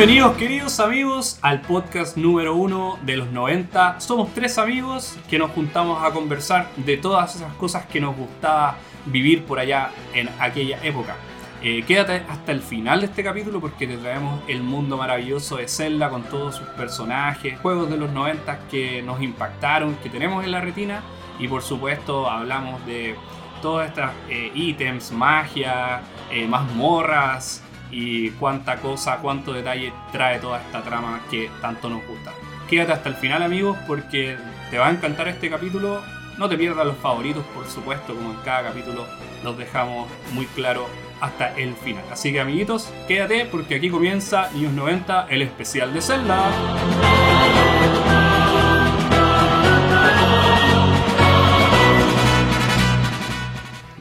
Bienvenidos queridos amigos al podcast número uno de los 90. Somos tres amigos que nos juntamos a conversar de todas esas cosas que nos gustaba vivir por allá en aquella época. Eh, quédate hasta el final de este capítulo porque te traemos el mundo maravilloso de Zelda con todos sus personajes, juegos de los 90 que nos impactaron, que tenemos en la retina y por supuesto hablamos de todas estas eh, ítems, magia, eh, mazmorras y cuánta cosa, cuánto detalle trae toda esta trama que tanto nos gusta. Quédate hasta el final amigos porque te va a encantar este capítulo. No te pierdas los favoritos, por supuesto, como en cada capítulo los dejamos muy claro hasta el final. Así que amiguitos, quédate porque aquí comienza Niños 90, el especial de Zelda.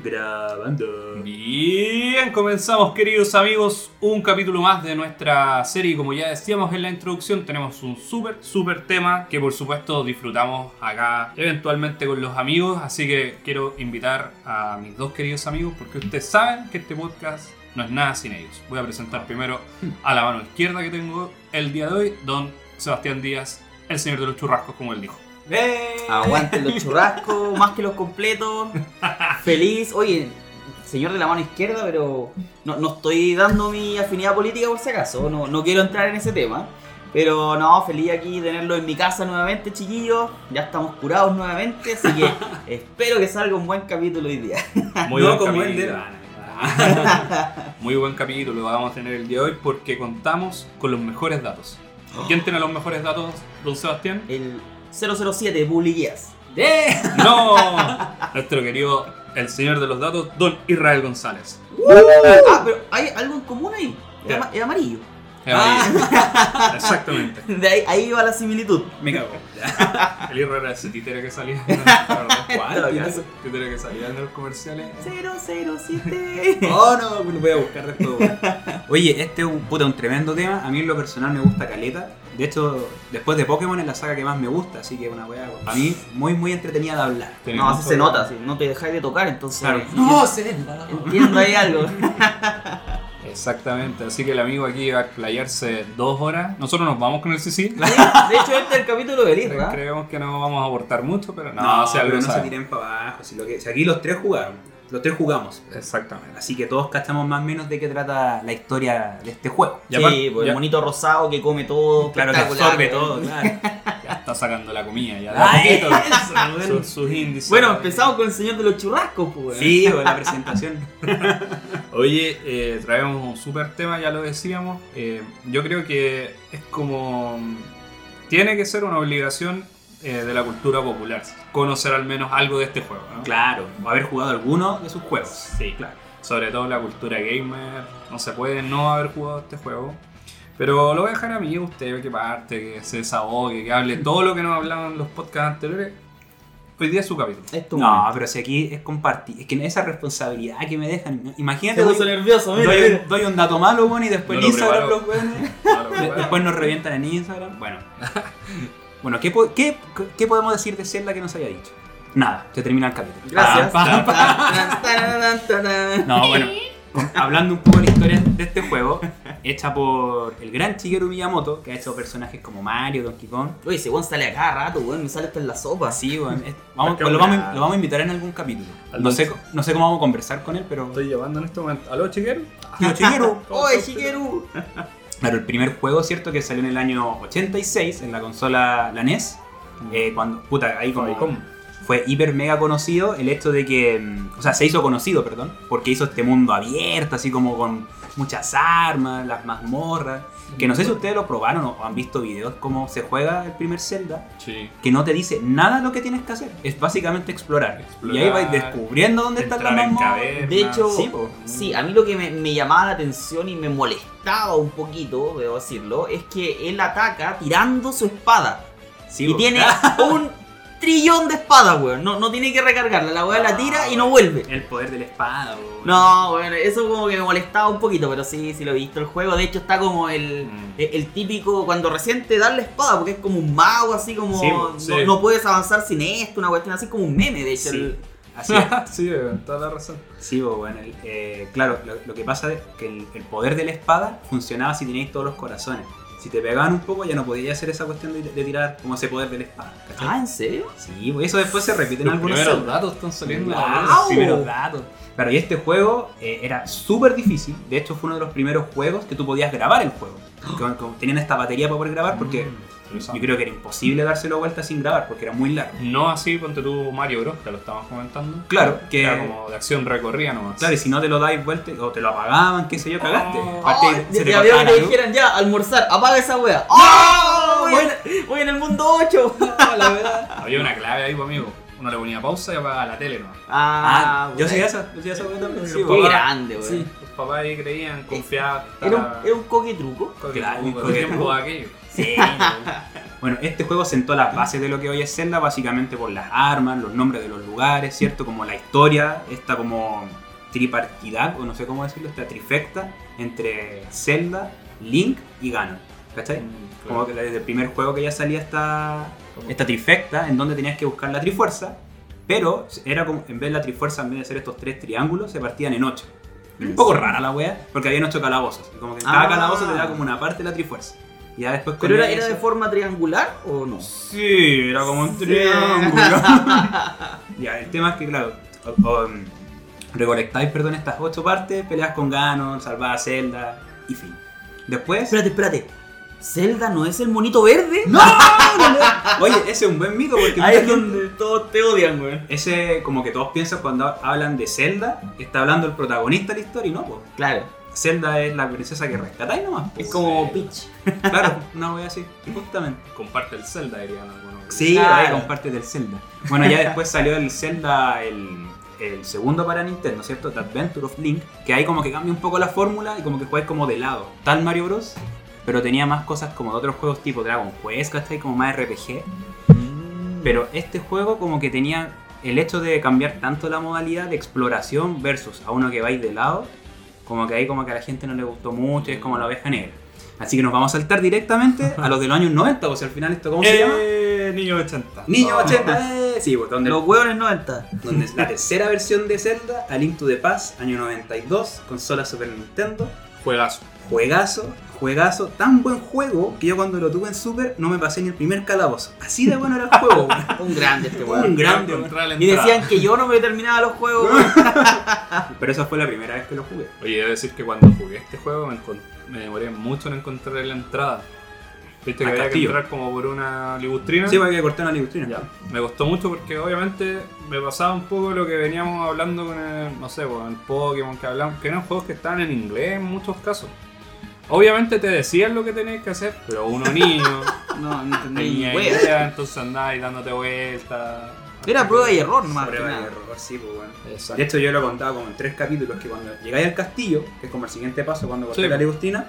Grabando. Bien, comenzamos queridos amigos, un capítulo más de nuestra serie. Como ya decíamos en la introducción, tenemos un súper, súper tema que por supuesto disfrutamos acá eventualmente con los amigos. Así que quiero invitar a mis dos queridos amigos porque ustedes saben que este podcast no es nada sin ellos. Voy a presentar primero a la mano izquierda que tengo el día de hoy, don Sebastián Díaz, el señor de los churrascos, como él dijo. Aguanten los churrascos, más que los completos. Feliz. Oye, señor de la mano izquierda, pero no, no estoy dando mi afinidad política por si acaso. No, no quiero entrar en ese tema. Pero no, feliz aquí tenerlo en mi casa nuevamente, chiquillos. Ya estamos curados nuevamente, así que espero que salga un buen capítulo hoy día. Muy No buen como el capítulo. de Muy buen capítulo lo vamos a tener el día de hoy porque contamos con los mejores datos. ¿Quién tiene los mejores datos, don Sebastián? El 007, Bully Guías. ¡No! Nuestro querido, el señor de los datos, don Israel González. Ah, pero hay algo en común ahí. Es Ya. ama- es amarillo. Es amarillo. Exactamente. De ahí, ahí va la similitud. Me cago. El Israel era ese títere que salía. ¿Cuál? Títere que salía en los comerciales. 007. Oh no, lo voy a buscar después. Oye, este es un, puta, un tremendo tema. A mí en lo personal me gusta Caleta. De hecho, después de Pokémon es la saga que más me gusta, así que una weá. A mí muy muy entretenida de hablar. No, así se nota, así, no te dejáis de tocar, entonces. Claro. No, Zelda. entiendo ahí algo. Exactamente, así que el amigo aquí va a explayarse dos horas. Nosotros nos vamos con el CC. Sí, de hecho, este es el capítulo del Irra. Creemos que no vamos a aportar mucho, pero no, No, o sea, pero no se tiren para abajo. Si, lo que, si aquí los tres jugaron, los tres jugamos. Exactamente. Así que todos cachamos más o menos de qué trata la historia de este juego. Sí, pues ya- el monito rosado que come todo. Claro que absorbe todo, claro. Ya está sacando la comida, ya. Ah, poquito. eso, sus, sus índices. Bueno, empezamos con el señor de los churrascos, pues. Sí, pues, la presentación. Oye, eh, traemos un súper tema, ya lo decíamos. Eh, yo creo que es como. Tiene que ser una obligación eh, de la cultura popular. Conocer al menos algo de este juego, ¿no? Claro, o haber jugado alguno de sus juegos. Sí, claro. Sobre todo la cultura gamer. No se puede no haber jugado este juego. Pero lo voy a dejar a mí, usted que parte, que se desahogue, que hable todo lo que nos hablaban los podcasts anteriores. Hoy día es su capítulo. Es tu No, momento. pero si aquí es compartir, es que esa responsabilidad que me dejan, imagínate, doy, nervioso, mira, doy, mira. doy un dato malo, bueno, y después No en lo Instagram preparo. los weones, No, después nos revientan en Instagram. Bueno, bueno ¿qué, po- qué, qué podemos decir de Zelda que nos haya dicho? Nada, se termina el capítulo. Gracias. Ah. No, bueno, hablando un poco de la historia de este juego, hecha por el gran Shigeru Miyamoto, que ha hecho personajes como Mario, Donkey Kong. Oye, ese weón sale a cada rato, weón. Me sale hasta en la sopa. Sí, es- vamos, pues lo, vamos, lo vamos a invitar en algún capítulo. No sé, no sé cómo vamos a conversar con él, pero... Estoy llevando en este momento. ¿Aló, chiquero? Tío Shigeru. Oye, Shigeru. Claro, el primer juego, ¿cierto? Que salió en el año 86 en la consola, la NES. eh, cuando, puta, ahí como Famicom. fue hiper mega conocido el hecho de que, mm, o sea, se hizo conocido, perdón, porque hizo este mundo abierto, así como con muchas armas, las mazmorras, que no sé si ustedes lo probaron o han visto videos cómo se juega el primer Zelda, Sí. que no te dice nada lo que tienes que hacer, es básicamente explorar. Explorar, y ahí vais descubriendo dónde en mazmorras. cavernas. De hecho, Sí, a mí lo que me, me llamaba la atención y me molestaba un poquito, debo decirlo, es que él ataca tirando su espada. Sí, y tiene un trillón de espadas, weón. No, no tiene que recargarla, la weá la tira y no vuelve. El poder de la espada, po. No, bueno, eso como que me molestaba un poquito, pero sí, sí lo he visto el juego. De hecho, está como el, Mm. el, el típico cuando recién te dan la espada, porque es como un mago, así como. Sí, no, sí. no puedes avanzar sin esto, una cuestión así como un meme, de hecho. Sí. el- Así es. sí, toda la razón. Sí, pues, bueno, el- eh, claro, lo, lo que pasa es que el, el poder de la espada funcionaba si teníais todos los corazones. Si te pegaban un poco ya no podías hacer esa cuestión de, de tirar como ese poder de la espada. ¿cachai? Ah, ¿en serio? Sí, pues eso después se repite en algunos primeros datos están saliendo. Wow, los primeros datos. Claro, y este juego eh, era súper difícil. De hecho, fue uno de los primeros juegos que tú podías grabar el juego. Tenían esta batería para poder grabar porque yo creo que era imposible dárselo vuelta sin grabar porque era muy largo. No así, ponte tú Mario Bros, que lo estábamos comentando. Claro, que- Era como de acción recorrida nomás. Claro, y si no te lo dais vuelta o te lo apagaban, qué sé yo, cagaste. Oh. Aparte, Oh, se te veo que dijeran ya, almorzar, apaga esa wea. ¡Oh! Voy, en, voy en el mundo 8. la verdad. Había una clave ahí, pues, amigo. Uno le ponía pausa y apagaba la tele nomás. Ah, yo bueno. soy esa, yo soy esa. Sí, pues. grande, weón. Sí, papás ahí creían, confiaban. Era un, era un coque truco. Claro, un un coque tiempo truco. aquello. Sí, Bueno, este juego sentó las bases de lo que hoy es Zelda, básicamente por las armas, los nombres de los lugares, ¿cierto? Como la historia, esta como tripartidad, o no sé cómo decirlo, esta trifecta entre Zelda, Link y Ganon. ¿Cachai? Como que desde el primer juego que ya salía esta, esta trifecta, en donde tenías que buscar la trifuerza, pero era como, en vez de la trifuerza, en vez de hacer estos tres triángulos, se partían en ocho. Un poco rara la wea, porque habían ocho calabozos. Y como que cada Ah. calabozo te da como una parte de la trifuerza. Y ya después ¿Pero era, era de forma triangular o no? Sí, era como un Sí. triángulo. ya, el tema es que, claro, um, recolectáis, perdón, estas ocho partes, peleas con Ganon, salvás a Zelda y fin. Después. Espérate, espérate. ¿Zelda no es el monito verde? ¡No! Oye, ese es un buen mito porque Ahí es donde todos te odian, weón. ese, como que todos piensan cuando hablan de Zelda, está hablando el protagonista de la historia y no, pues. Claro, Zelda es la princesa que rescatáis nomás. po. es como. Peach. Claro, una wea así, justamente. Comparte el Zelda, dirían algunos. Sí, Claro. ahí con parte del Zelda. Bueno, ya después salió el Zelda, el, el segundo para Nintendo, ¿cierto? The Adventure of Link, que ahí como que cambia un poco la fórmula y como que juegas como de lado. Tal Mario Bros. Pero tenía más cosas como de otros juegos tipo Dragon Quest, ¿cachai? Como más RPG. Pero este juego como que tenía el hecho de cambiar tanto la modalidad de exploración versus a uno que vais de lado, como que ahí como que a la gente no le gustó mucho, es como la oveja negra. Así que nos vamos a saltar directamente a los de los años 90, o sea, al final esto, ¿cómo se llama? Eh, Niño 80. Niño No. 80, eh, sí, pues, donde, Los hueones 90. donde es la tercera versión de Zelda, A Link to the Past, año 92, consola Super Nintendo, Juegazo. juegazo, juegazo, tan buen juego que yo cuando lo tuve en Super no me pasé ni el primer calabozo. Así de bueno era el juego, weón. Un grande este Un weón. grande, Y decían que yo no me terminaba los juegos. Pero esa fue la primera vez que lo jugué. Oye, debo decir que cuando jugué este juego me, me demoré mucho en encontrar la entrada. Viste que había castillo. que entrar como por una libustrina. Sí, porque corté una libustrina. Ya. Me costó mucho porque obviamente me pasaba un poco lo que veníamos hablando con el, no sé, con el Pokémon que hablamos, que eran juegos que estaban en inglés en muchos casos. Obviamente te decían lo que tenías que hacer, pero uno niño No, no entendí tenía ni wea. idea, entonces andaba ahí dándote vueltas. Era prueba y error, más que Prueba y nada. error, sí, pues bueno. Exacto. De hecho, yo lo he contado como en tres capítulos que cuando llegáis al castillo, que es como el siguiente paso cuando corté Sí. la libustrina,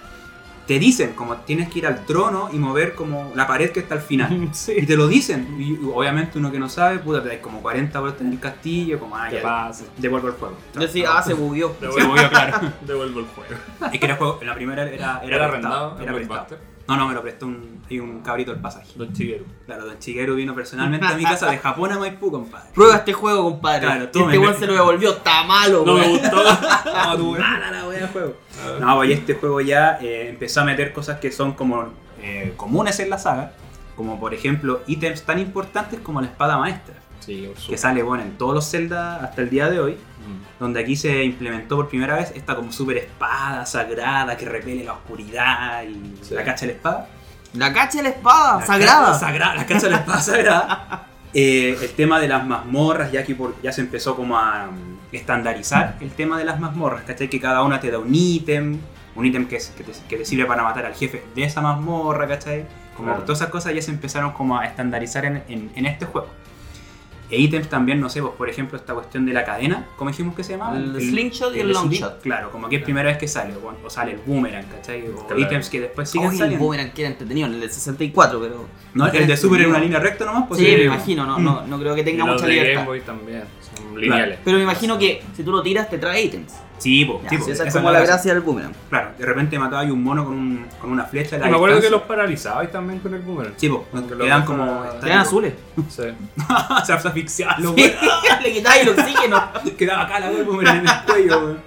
te dicen como tienes que ir al trono y mover como la pared que está al final. Y te lo dicen. Y obviamente uno que no sabe, puta, te dais como 40 vueltas en el castillo, como, ah, ¿Qué ya, pasa? devuelvo el juego. Yo decía, ah, se bugueó. Devuelvo, claro. Devuelvo el juego. Es que era juego, en la primera era, era, Era arrendado, era. No, no, me lo prestó un, hay un cabrito del pasaje. Don Chiguero. Claro, Don Chiguero vino personalmente a mi casa de Japón a Maipú, compadre. Prueba este juego, compadre. Claro, tome, este weón me- se lo devolvió, está malo, No me gustó. No, tú. Mala la wea juego. No, pues y este juego ya eh, empezó a meter cosas que son como eh, comunes en la saga, como por ejemplo ítems tan importantes como la espada maestra, Sí, que sale bueno en todos los Zelda hasta el día de hoy, Mm. donde aquí se implementó por primera vez esta como super espada sagrada que repele la oscuridad y Sí. la cacha de la espada. La cacha de la espada, La sagrada. la cacha de la espada sagrada. Eh, el tema de las mazmorras, ya que por- ya se empezó como a mm, estandarizar el tema de las mazmorras, ¿cachai? Que cada una te da un ítem, un ítem que, es- que, te, que te sirve para matar al jefe de esa mazmorra, ¿cachai? Como Claro. todas esas cosas ya se empezaron como a estandarizar en, en- en este juego. E ítems también, no sé, pues por ejemplo esta cuestión de la cadena, ¿cómo dijimos que se llamaba? El slingshot y el sling- longshot. Claro, como que es primera vez que sale, o, o sale el boomerang, ¿cachai? O Claro. ítems que después siguen Oye, el saliendo. boomerang que era entretenido, el del 64, pero. No, el de Super era una línea recta nomás, pues Sí, sí, me imagino, no, no, no creo que Y tenga los mucha de libertad. Game Boy también. Son lineales. Pero me imagino que si tú lo tiras te trae ítems. Sí, po, Ya, sí, po, esa es esa como la gracia. gracia del boomerang. Claro, de repente mataba a un mono con, un, con una flecha. Y me acuerdo que los paralizabais también con el boomerang. Sí, po, Que quedan como. Quedan azules. Sí. Se asfixiaban los Sí. Le quitáis el oxígeno. Quedaba acá la wea en el cuello, weón.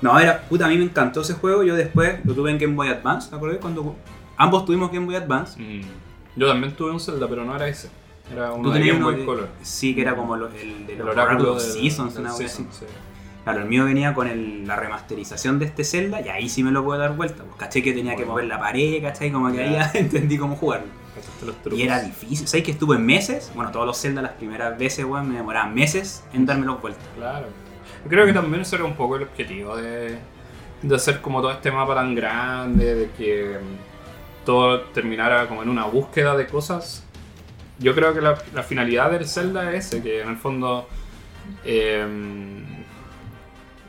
No, era, puta, a mí me encantó ese juego. Yo después lo tuve en Game Boy Advance, ¿te acuerdas? Cuando ambos tuvimos Game Boy Advance. Mm. Yo también tuve un Zelda, pero no era ese. Era uno de Game Boy de- Color. Sí, que era como el de El los oráculo Oracle of del- Seasons, una wea así. Claro, el mío venía con el- la remasterización de este Zelda y ahí sí me lo puedo dar vuelta. Pues caché que tenía que mover la pared, ¿cachai? Como que ahí Ya. entendí cómo jugarlo. Y era difícil. ¿Sabes que estuve meses? Bueno, todos los Zelda las primeras veces, weón, me demoraban meses en dármelo vuelta. Claro. Creo que también ese era un poco el objetivo de, de hacer como todo este mapa tan grande, de que mm, todo terminara como en una búsqueda de cosas. Yo creo que la, la finalidad del Zelda es ese, que en el fondo... em,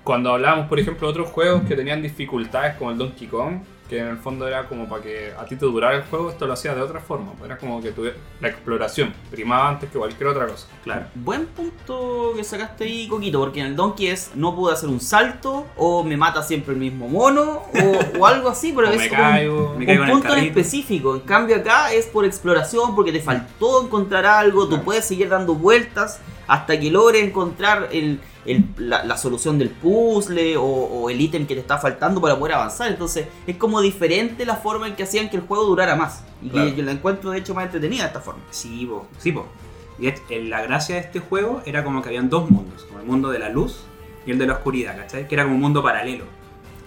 cuando hablábamos, por ejemplo, de otros juegos que tenían dificultades como el Donkey Kong, que en el fondo era como para que a ti te durara el juego, esto lo hacía de otra forma. Era como que tuviera la exploración primaba antes que cualquier otra cosa. Claro. Buen punto que sacaste ahí, Coquito, porque en el Donkey es no pude hacer un salto, o me mata siempre el mismo mono, o, o algo así, pero O es me como un- caigo. me caigo un en el punto en específico. En cambio acá es por exploración, porque te faltó encontrar algo, tú Claro. puedes seguir dando vueltas hasta que logres encontrar el, el- la, la solución del puzzle o, o el ítem que te está faltando para poder avanzar. Entonces es como diferente la forma en que hacían que el juego durara más. Y Claro. que yo la encuentro de hecho más entretenida de esta forma. Sí, po. Sí, po. Y la gracia de este juego era como que habían dos mundos, como el mundo de la luz y el de la oscuridad, ¿cachai? Que era como un mundo paralelo.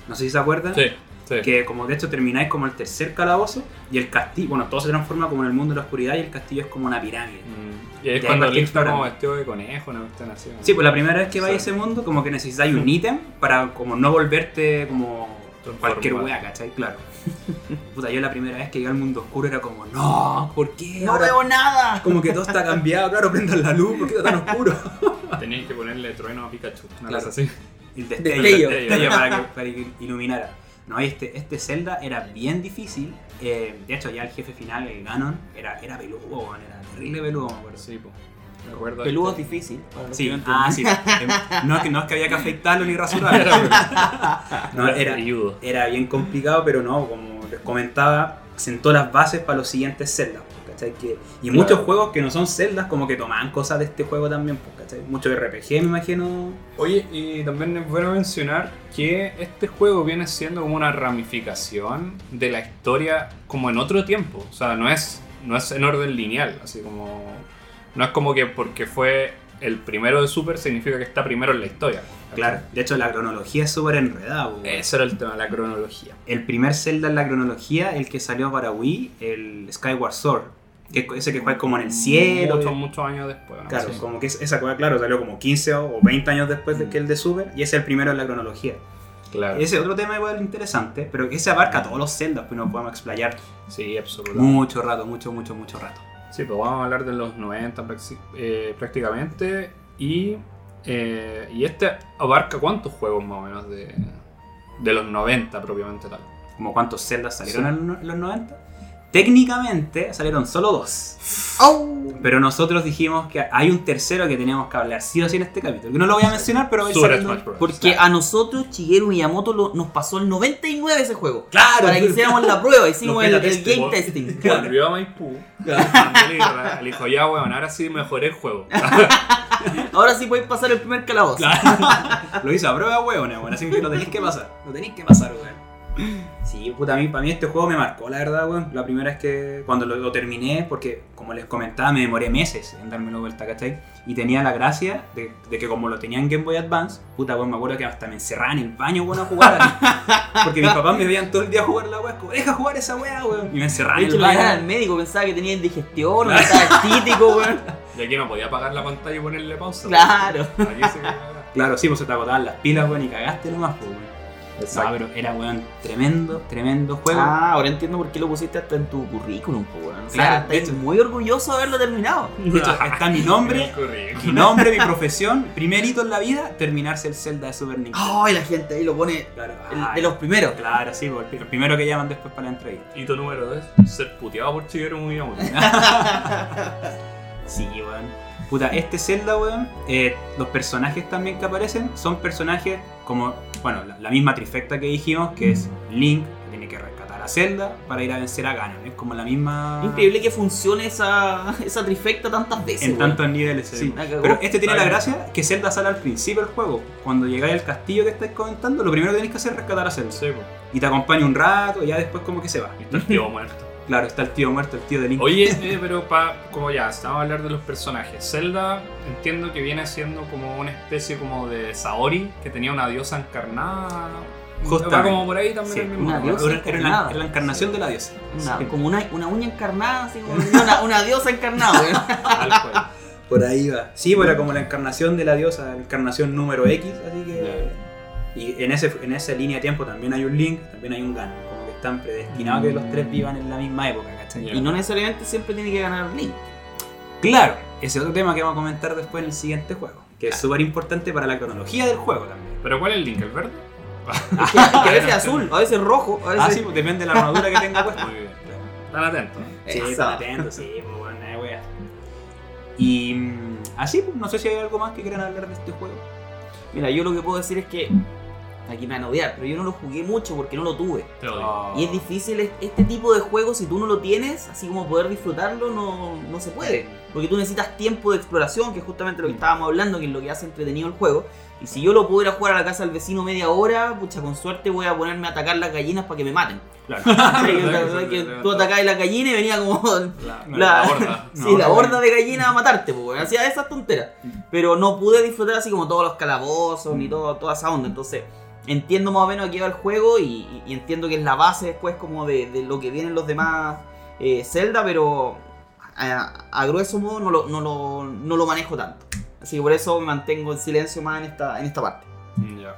No sé si se acuerdan. Sí, sí. Que como de hecho termináis como el tercer calabozo y el castillo, bueno, todo se transforma como en el mundo de la oscuridad y el castillo es como una pirámide. Mm, Y ahí es Y cuando Link está como vestido de conejo, una cuestión así. ¿no? Sí, pues la primera vez que vais a ese mundo como que necesitáis un ítem para como no volverte como cualquier wea, ¿cachai? Claro. Puta, yo la primera vez que llegué al mundo oscuro era como, no, ¿por qué? ¡No Ahora veo nada! como que todo está cambiado, claro, prendan la luz, ¿por qué está tan oscuro? Tenéis que ponerle trueno a Pikachu, una Claro. cosa así. El destello, Destello. el destello para, que, para que iluminara. No, este, este Zelda era bien difícil. eh, de hecho, ya el jefe final, el Ganon, era, era peludo, era terrible peludo, me acuerdo. Sí, po. Me acuerdo. Peludo es este- difícil. para Sí, ah, sí. Em, No es, que, no es que había que afeitarlo ni rasurarlo. No, era, era bien complicado, pero no, como les comentaba, sentó las bases para los siguientes Zeldas. Pues, ¿cachai? Que, y Claro. muchos juegos que no son Zeldas, como que tomaban cosas de este juego también. pues, ¿cachai? Mucho RPG, me imagino. Oye, y también es bueno mencionar que este juego viene siendo como una ramificación de la historia como en otro tiempo. O sea, no es, no es en orden lineal, así como... No es como que porque fue el primero de Super significa que está primero en la historia. Claro, de hecho la cronología es súper enredada. pues, weón. Ese era el tema, la cronología. El primer Zelda en la cronología, el que salió para Wii, el Skyward Sword. Que ese que fue como en el cielo. Muchos, muchos años después. ¿no? Claro, Sí. como que es- esa cosa, claro, salió como 15 o 20 años después de que el de Super, y es el primero en la cronología. Claro. Ese otro tema igual interesante, pero que ese abarca todos los Zeldas, pues nos podemos explayar Sí, absolutamente. mucho rato, mucho, mucho, mucho rato. Sí, pues vamos a hablar de los 90 praxi- eh, prácticamente. Y, eh, y este abarca cuántos juegos más o menos de, de los 90 propiamente tal. Como cuántos Zeldas salieron Sí. en los- en los 90. Técnicamente salieron solo dos. Pero nosotros dijimos que hay un tercero que teníamos que hablar sí o sí en este capítulo. Que no lo voy a mencionar, pero. Porque a nosotros, Shigeru Miyamoto, lo- nos pasó el 99 ese juego. Claro, Para que hiciéramos la prueba, hicimos el, game testing. Volvió a Maipú. Le dijo, ya weón, ahora sí mejoré el juego. Ahora sí podéis pasar el primer calabozo. Lo hizo a prueba, weón, weón. Así que lo tenéis que pasar. Lo tenéis que pasar, weón. Sí, puta, a mí, para mí este juego me marcó, la verdad, weón. La primera es que cuando lo, lo terminé, porque como les comentaba, me demoré meses en dármelo vuelta, ¿cachai? Y tenía la gracia de, de que como lo tenía en Game Boy Advance, puta, weón, me acuerdo que hasta me encerraban en el baño, weón, a jugar. porque mis papás me veían todo el día jugar la weá, como, deja jugar esa weá, weón. Y me encerraban De en hecho, el lo llevaban al baño. médico, pensaba que tenía indigestión, que estaba estítico, weón. Y aquí no podía apagar la pantalla y ponerle pausa. Claro. weón. Claro, sí, pues se te agotaban las pilas, weón, y cagaste nomás, pues, No, pero era, weón, tremendo, tremendo juego. Ah, ahora entiendo por qué lo pusiste hasta en tu currículum, weón. O sea, Claro, estás hecho. muy orgulloso de haberlo terminado. De hecho, está mi nombre, mi nombre, mi profesión, primer hito en la vida, terminarse el Zelda de Super Nintendo. Ay, la gente ahí lo pone Claro, el- ay, de los primeros. Claro, sí, pues, el el primero que llaman después para la entrevista. Y tu número 2, ser puteado por Shigeru Miyamoto. Sí, weón. Puta, este Zelda, weón, eh, los personajes también que aparecen son personajes como, bueno, la, la misma trifecta que dijimos, que es Link, que tiene que rescatar a Zelda para ir a vencer a Ganon. Es como la misma... Increíble que funcione esa, esa trifecta tantas veces. En tantos niveles. Sí. Pero este tiene la gracia que Zelda sale al principio del juego. Cuando llegáis al castillo que estáis comentando, lo primero que tenéis que hacer es rescatar a Zelda. Sí. Y te acompaña un rato, y ya después como que se va. Y está el tío muerto. Claro, está el tío muerto, el tío de Link. Oye, eh, pero pa, como ya, estamos a hablar de los personajes. Zelda entiendo que viene siendo como una especie como de Saori, que tenía una diosa encarnada. Justamente. Como por ahí también Sí, el mismo. una diosa. Era, era la, encarnada. era la encarnación de la diosa. Una- Sí. Como una, una uña encarnada, así como una, una diosa encarnada. Tal. Por ahí va. Sí, pues era como la encarnación de la diosa, la encarnación número X, así que. Y en, ese, en esa línea de tiempo también hay un Link, también hay un Ganon. Están predestinados a que los tres vivan en la misma época, ¿cachai? Y no necesariamente siempre tiene que ganar Link. Claro, ese es otro tema que vamos a comentar después en el siguiente juego, que es súper importante para la cronología del juego también. ¿Pero cuál es el link? ¿El verde? Que, a veces es azul, a veces es rojo, a veces. Ah, sí, pues depende de la armadura que tenga puesta. Muy bien. Están atentos. Sí, están atentos, sí, pues bueno, eh, wea. Y mm, así, pues no sé si hay algo más que quieran hablar de este juego. Mira, yo lo que puedo decir es que. Aquí me van a odiar, pero yo no lo jugué mucho porque no lo tuve. Te odio. Oh. Y es difícil es- este tipo de juegos, si tú no lo tienes, así como poder disfrutarlo, no, no se puede. Porque tú necesitas tiempo de exploración, que es justamente lo que estábamos hablando, que es lo que hace entretenido el juego. Y si yo lo puedo ir a jugar a la casa del vecino media hora, pucha, con suerte voy a ponerme a atacar las gallinas para que me maten. Claro. Que que tú atacabas la gallina y venía como La, la, la horda. sí, No, la no, horda de gallinas a matarte, pues, hacía esas tonteras. Pero no pude disfrutar así como todos los calabozos ni todo, toda esa onda. Entonces, entiendo más o menos a qué va el juego y, y- y entiendo que es la base después como de, de lo que vienen los demás eh, Zelda, pero a, a grueso modo no lo, no, lo, no lo manejo tanto. Así que por eso me mantengo en silencio más en esta, en esta parte. Ya.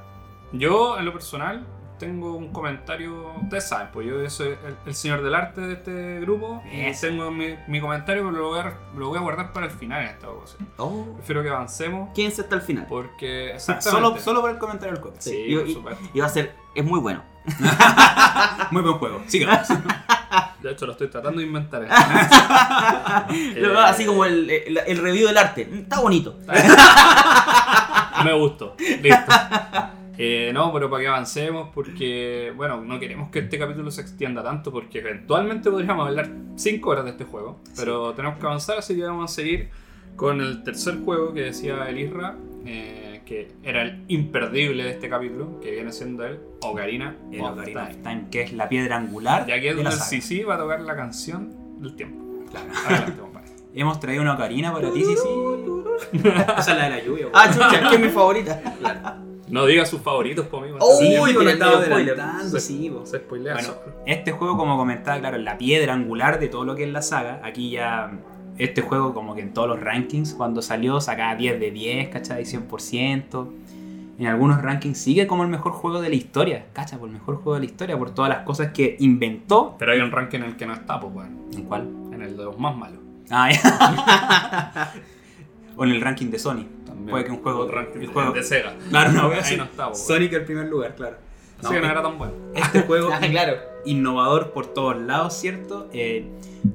Yo, en lo personal, tengo un comentario. Ustedes saben, pues yo soy el, el señor del arte de este grupo. Y Eso. tengo mi, mi comentario, pero lo voy, a, lo voy a guardar para el final en esta ocasión. Prefiero que avancemos. ¿Quién se está al final? Porque. Solo, exactamente. solo por el comentario del juego. Sí, Y- por y- supuesto. Y va a ser, es muy bueno. Muy buen juego. Sigamos. De hecho, lo estoy tratando de inventar. Eh, Así como el, el, el review del arte. Está bonito. Me gustó. Listo. Eh, no, pero para que avancemos, porque, bueno, no queremos que este capítulo se extienda tanto, porque eventualmente podríamos hablar 5 horas de este juego, pero tenemos que avanzar, así que vamos a seguir con el tercer juego que decía el Isra, eh, que era el imperdible de este capítulo, que viene siendo el Ocarina El of Ocarina of Time. Time, que es la piedra angular Ya que es donde el. Sisi va a tocar la canción del tiempo. Claro. Adelante, compadre. Hemos traído una ocarina para ti, sí, sí. Esa es la de la lluvia. Ah, chucha, que es mi favorita. No diga sus favoritos, por mí. Oh, Sí, Uy, lo estaba adelantando, sí, pues. Se spoilea Bueno, este juego, como comentaba, claro, es la piedra angular de todo lo que es la saga. Aquí ya, este juego, como que en todos los rankings, cuando salió, sacaba 10 de 10, ¿cachai? 100%. En algunos rankings sigue como el mejor juego de la historia, ¿cachai? Por el mejor juego de la historia, por todas las cosas que inventó. Pero hay un ranking en el que no está, pues bueno. ¿En cuál? En el de los más malos. Ah, ya. o en el ranking de Sony. También. Puede que un juego. Un ranking el juego de Sega. Claro, no, Ahí sí. no está, pues, Sonic el primer lugar, claro. Así que no era tan bueno. Este juego Ah, claro. innovador por todos lados, ¿cierto? Eh,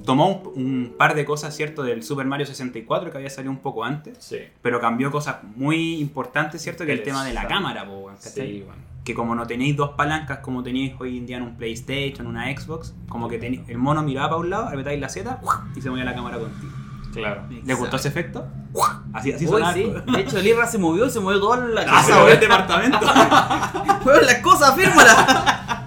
tomó un, un par de cosas, ¿cierto? Del Super Mario 64 que había salido un poco antes, Sí. pero cambió cosas muy importantes, ¿cierto? Que el tema de la cámara, po. Sí, bueno. Que como no tenéis dos palancas como tenéis hoy en día en un PlayStation, una Xbox, como que tenéis- el mono miraba para un lado, apretáis la Z y se movía la cámara contigo. Claro. ¿Le gustó ese efecto? Así, así sonaba. sí. De hecho, el Irra se movió se movió toda la Ah, casa. se movió weón. el departamento. Weón, las cosas, fírmala.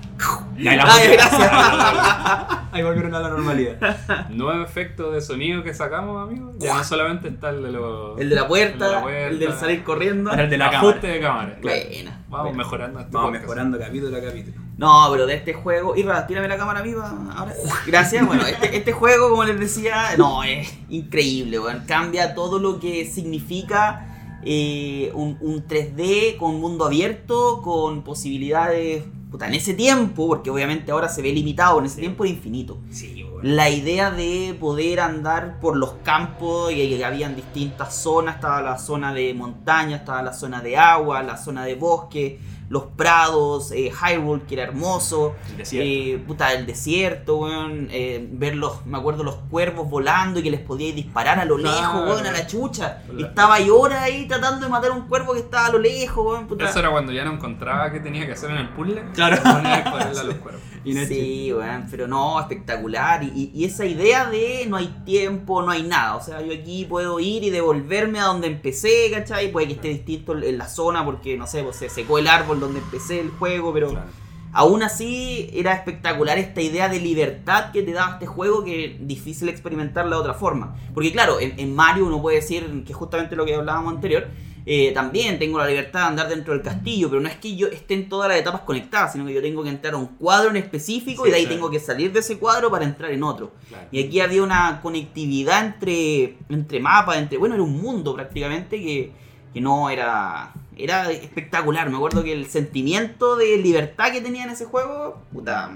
Y ahí, la Ay, gracias. ahí volvieron a la normalidad. Nuevo efecto de sonido que sacamos, amigos. Ya no solamente está el de los. El de la puerta, El de la puerta. del salir corriendo. El de la ajuste cámara. de cámara. Buena. Vamos buena. mejorando este Vamos podcast. mejorando capítulo a capítulo. No, pero de este juego. Irra, tírame la cámara viva. Ahora. Gracias. Bueno, este, este juego, como les decía, no, es increíble, weón. Cambia todo lo que significa eh, un, un 3D con mundo abierto, con posibilidades. Puta, en ese tiempo, porque obviamente ahora se ve limitado, en ese tiempo era infinito. Sí, La idea de poder andar por los campos y que habían distintas zonas, estaba la zona de montaña, estaba la zona de agua, la zona de bosque, los prados, eh, Hyrule, que era hermoso, El desierto. eh, puta, el desierto, weón, eh, ver los, me acuerdo, los cuervos volando y que les podíais disparar a lo Claro. lejos, weón, a la chucha. Claro. Estaba ahí horas ahí tratando de matar a un cuervo que estaba a lo lejos, weón, puta. Eso era cuando ya no encontraba qué tenía que hacer en el puzzle. Claro. A los cuervos. Sí, weón, pero no, espectacular. Y esa idea de no hay tiempo, no hay nada. O sea, yo aquí puedo ir y devolverme a donde empecé, ¿cachai? Puede que esté distinto en la zona porque, no sé, pues se secó el árbol donde empecé el juego, pero Claro. aún así era espectacular esta idea de libertad que te daba este juego que es difícil experimentarla de otra forma. Porque claro, en, en Mario uno puede decir que justamente lo que hablábamos anterior, eh, también tengo la libertad de andar dentro del castillo, pero no es que yo esté en todas las etapas conectadas, sino que yo tengo que entrar a un cuadro en específico Sí, y de ahí tengo que salir de ese cuadro para entrar en otro. Claro. Y aquí había una conectividad entre, entre mapas, entre. Bueno, era un mundo prácticamente que, que no era. Era espectacular. Me acuerdo que el sentimiento de libertad que tenía en ese juego, puta,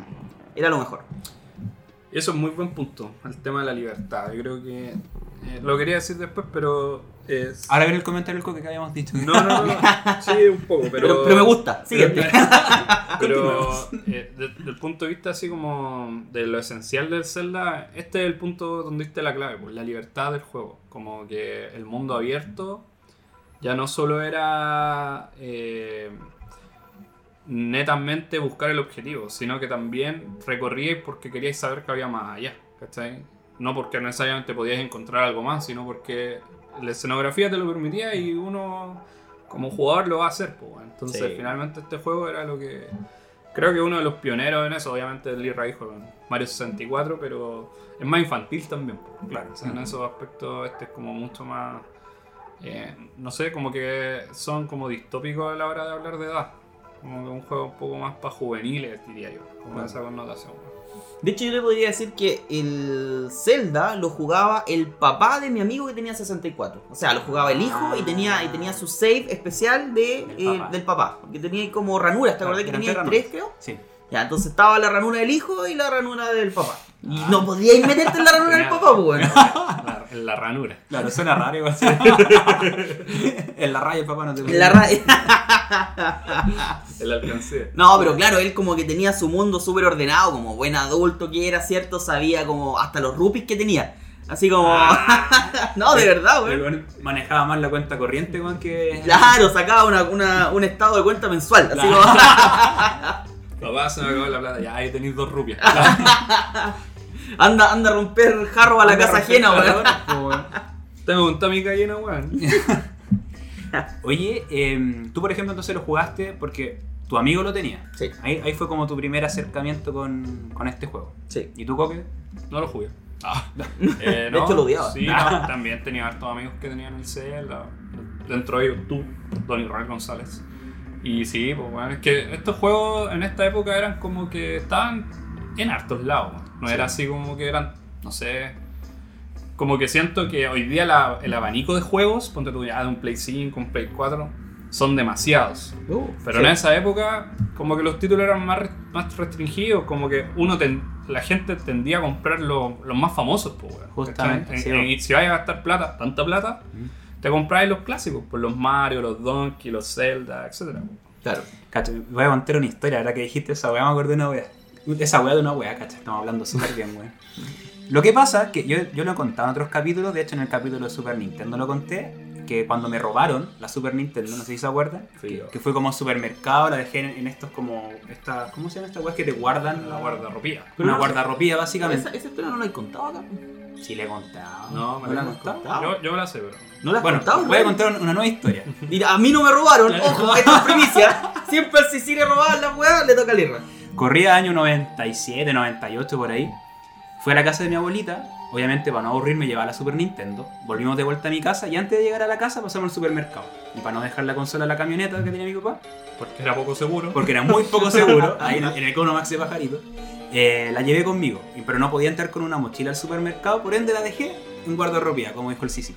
era lo mejor. Eso es muy buen punto, el tema de la libertad. Yo creo que eh, lo quería decir después, pero es... Ahora viene el comentario del que habíamos dicho. No, no, no, sí, un poco, pero... Pero, pero me gusta, siguiente. Pero eh, de- desde el punto de vista así como de lo esencial del Zelda, este es el punto donde diste la clave, pues la libertad del juego. Como que el mundo abierto ya no solo era eh, netamente buscar el objetivo, sino que también recorríais porque queríais saber que había más allá, ¿cachai? No porque necesariamente podíais encontrar algo más, sino porque la escenografía te lo permitía y uno como jugador lo va a hacer, pues. Entonces Sí. finalmente este juego era lo que... Creo que uno de los pioneros en eso, obviamente Lee dijo en Mario 64, pero es más infantil también. pues, Claro, o sea, en esos aspectos este es como mucho más... eh, no sé, como que son como distópicos a la hora de hablar de edad. Como que un juego un poco más para juveniles, diría yo. Como esa connotación. De hecho, yo le podría decir que el Zelda lo jugaba el papá de mi amigo que tenía 64. O sea, lo jugaba el hijo y tenía, y tenía su save especial de, Del eh, papá. del papá. Porque tenía como ranuras, ¿te acordás que tenía tres creo? Sí. Ya, entonces estaba la ranura del hijo y la ranura del papá. Y Ah. no podíais meterte en la ranura del papá, pues, bueno. La, en la ranura. Claro, suena raro igual. en la raya el papá no te En la ra- El alcance. No, pero claro, él como que tenía su mundo súper ordenado, como buen adulto que era, ¿cierto? Sabía como hasta los rupis que tenía. Así como... no, de verdad, güey. Manejaba más la cuenta corriente weón, que. Claro, sacaba una, una- un estado de cuenta mensual. Así Claro. como... Papá se me acabó la plata. Ya ahí tenéis dos rupias. anda, anda a romper jarro a la casa ajena, güey. Te me gustó mi gallina, weón. Oye, em, tú por ejemplo entonces lo jugaste porque tu amigo lo tenía. Sí, Ahí, ahí fue como tu primer acercamiento con, con este juego. sí. ¿Y tú, Coque? No lo jugué. Eh, De hecho, lo odiaba. Sí, no, también tenía hartos amigos que tenían el Zelda. Dentro de ellos tú, Don Israel González. Y sí, pues bueno, es que estos juegos en esta época eran como que estaban en hartos lados. No Sí. era así como que eran, no sé. Como que siento que hoy día la- el abanico de juegos, ponte tú ya de un Play 5, un Play 4, son demasiados. Pero Sí. en esa época, como que los títulos eran más, más restringidos, como que uno ten- la gente tendía a comprar lo- los más famosos, pues, weón. Justamente, En- weón. y si vais a gastar plata, tanta plata, te compráis los clásicos, pues los Mario, los Donkey, los Zelda, etc. Claro. Cacho, voy a contar una historia, ahora que dijiste esa weá, me acordé de una weá. Esa weá de una weá, cacho, estamos hablando súper bien, weón. Lo que pasa, que yo, yo lo he contado en otros capítulos, de hecho en el capítulo de Super Nintendo lo conté, que cuando me robaron la Super Nintendo, no sé si se acuerdan, yo. que fue como supermercado, la dejé en, en estos como, esta, ¿cómo se llama esta weá que te guardan? La guardarropía. Una guardarropía básicamente. Esa, esa historia no la he contado acá. Sí, le he contado. No, me la la contado? contado. Yo, yo me la sé, pero. ¿No la has Bueno, contado? voy a contar una nueva historia. Mira, a mí no me robaron. Ojo, esto es primicia. Siempre al Sicilia robaban las weas, le toca al Irra. Corría año 97, 98 por ahí. Fui a la casa de mi abuelita, obviamente para no aburrirme llevaba la Super Nintendo. Volvimos de vuelta a mi casa y antes de llegar a la casa pasamos al supermercado. Y para no dejar la consola en la camioneta que tenía mi papá, Porque era poco seguro. porque era muy poco seguro, ahí en en el Economax de Pajarito, eh, la llevé conmigo. Pero no podía entrar con una mochila al supermercado, por ende la dejé en guardarropía, como dijo el Sisi.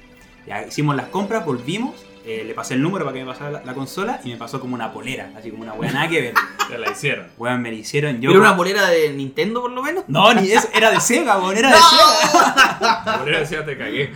Ya hicimos las compras, volvimos. Eh, le pasé el número para que me pasara la, la consola y me pasó como una polera, así como una weá nada que ver. Te la hicieron. Weón, me la hicieron yo. ¿Pero una bolera de Nintendo por lo menos? No, ni eso, era de Sega, weón, era de Sega. Por eso decía te cagué.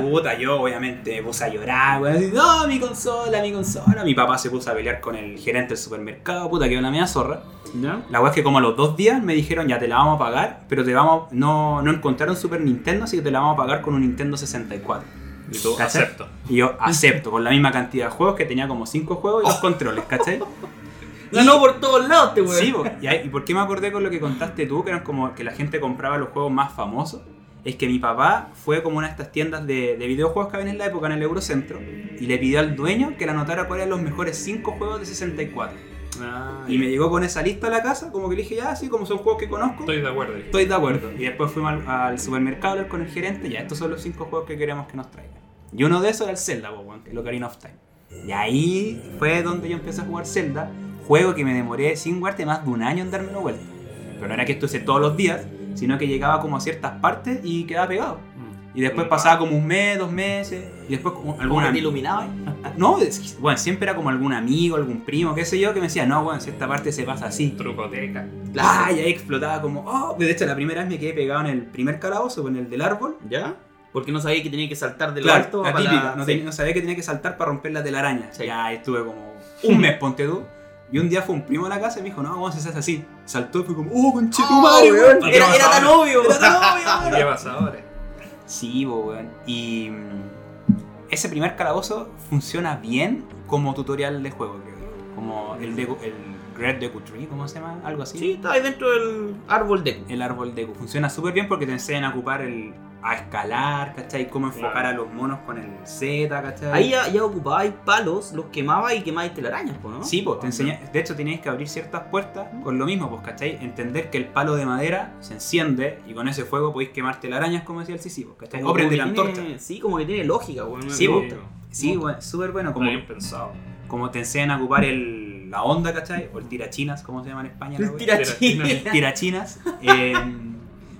Puta, yo obviamente me puse a llorar, weón. así, No, mi consola, mi consola. Mi papá se puso a pelear con el gerente del supermercado, puta, que una media zorra. ¿Ya? La weá es que como a los dos días me dijeron, ya te la vamos a pagar, pero te vamos, no, no encontraron Super Nintendo, así que te la vamos a pagar con un Nintendo 64. Y tú ¿Cachai? acepto. Y yo acepto, con la misma cantidad de juegos que tenía como 5 juegos y los controles, ¿cachai? Ganó por todos lados este weón. Sí. ¿Y, ahí- ¿y por qué me acordé con lo que contaste tú? Que eran como que la gente compraba los juegos más famosos. Es que mi papá fue como una de estas tiendas de, de videojuegos que había en la época en el Eurocentro y le pidió al dueño que le anotara cuáles eran los mejores 5 juegos de 64. Ah, Y me llegó con esa lista a la casa, como que le dije, ya, así como son juegos que conozco, Estoy de acuerdo. estoy de acuerdo. Y después fuimos al, al supermercado con el gerente, ya, estos son los 5 juegos que queremos que nos traigan. Y uno de esos era el Zelda, el Ocarina of Time. Y ahí fue donde yo empecé a jugar Zelda, juego que me demoré sin guarte más de un año en dármelo vuelta. Pero no era que esto hice todos los días, sino que llegaba como a ciertas partes y quedaba pegado. Y después pasaba como un mes, dos meses, y después alguna... te iluminaba. No, bueno, siempre era como algún amigo, algún primo, qué sé yo, que me decía, no, bueno, si esta parte se pasa así. Trucoteca. Ah, y ahí explotaba como, oh, de hecho la primera vez me quedé pegado en el primer calabozo, con el del árbol. ¿Ya? Porque no sabía que tenía que saltar de lo Claro, alto la para- típica, no, Sí. tenía- no sabía que tenía que saltar para romper la telaraña. Sí. Ya estuve como un mes, ponte tú. Y un día fue un primo a la casa y me dijo, no, vamos a hacer así. Saltó y fue como, oh, conchetumare, Oh, weón. Era, era tan obvio. Era tan obvio, ¿Y weón. qué pasa ahora? Sí, weón. Y mm, ese primer calabozo funciona bien como tutorial de juego, creo yo. Como el, Deku- el Great Deku Tree, ¿cómo se llama? Algo así. Sí, estaba ahí dentro del árbol de. El árbol Deku. Funciona súper bien porque te enseñan a ocupar el. A escalar, ¿cachai? Cómo enfocar Claro. a los monos con el Z, ¿cachai? Ahí ya, ya ocupabais palos, los quemabas y quemabais telarañas, ¿no? Sí, pues te enseña, de hecho tenéis que abrir ciertas puertas con lo mismo, pues, ¿cachai? Entender que el palo de madera se enciende y con ese fuego podéis quemar telarañas, como decía el Sisi, pues, ¿cachai? Como O prender la tiene- antorcha. Sí, como que tiene lógica, weón. Sí, gusta. Sí, bueno, súper bueno, como, bien pensado. como te enseñan a ocupar el, la onda, ¿cachai? O el tirachinas, como se llama en España. la El tirachín. El tirachinas. eh,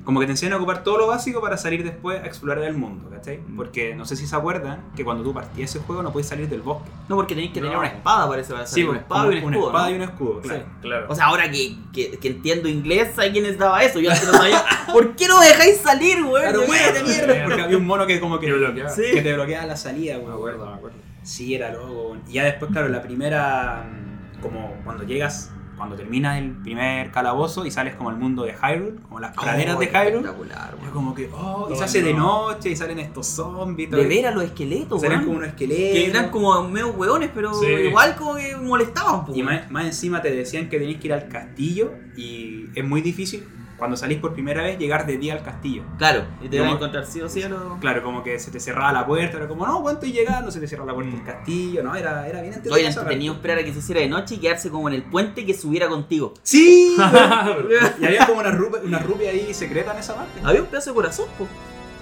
como que te enseñan a ocupar todo lo básico para salir después a explorar el mundo, ¿cachai? Porque no sé si se acuerdan que cuando tú partías ese juego no puedes salir del bosque. No, porque tenéis que tener una espada, parece. Para Sí, salir. una pues, espada y un una escudo. espada ¿no? y un escudo, Sí. claro. O sea, ahora que, que, que entiendo inglés, hay quienes daba eso. Yo antes no sabía. ¿Por qué no me dejáis salir, weón? Claro, mierda, porque había un mono que como que, Que bloqueaba. Sí. que te bloqueaba la salida, Me weón. acuerdo, me acuerdo. Sí, era loco. Y ya después, claro, la primera, mm, como cuando llegas, cuando terminas el primer calabozo y sales como al mundo de Hyrule, como las praderas Oh, de Hyrule, Espectacular, es como que, oh, y Oh, se hace de no. noche y salen estos zombies. De veras los esqueletos, Salen como unos esqueletos. Que eran como medio hueones, pero Sí. igual como que molestaban, po, Y más, más encima te decían que tenías que ir al castillo y es muy difícil cuando salís por primera vez llegar de día al castillo. Claro, y te van a encontrar sí o sí a los. Claro, como que se te cerraba la puerta, era como, no, ¿cuánto estoy llegando? Se te cerraba la puerta del castillo, no, era, era bien Oye, esa entretenido esperar a que se hiciera de noche y quedarse como en el puente que subiera contigo. ¡Sí! y había como una rupia, una rupia ahí secreta en esa parte. Había un pedazo de corazón, po.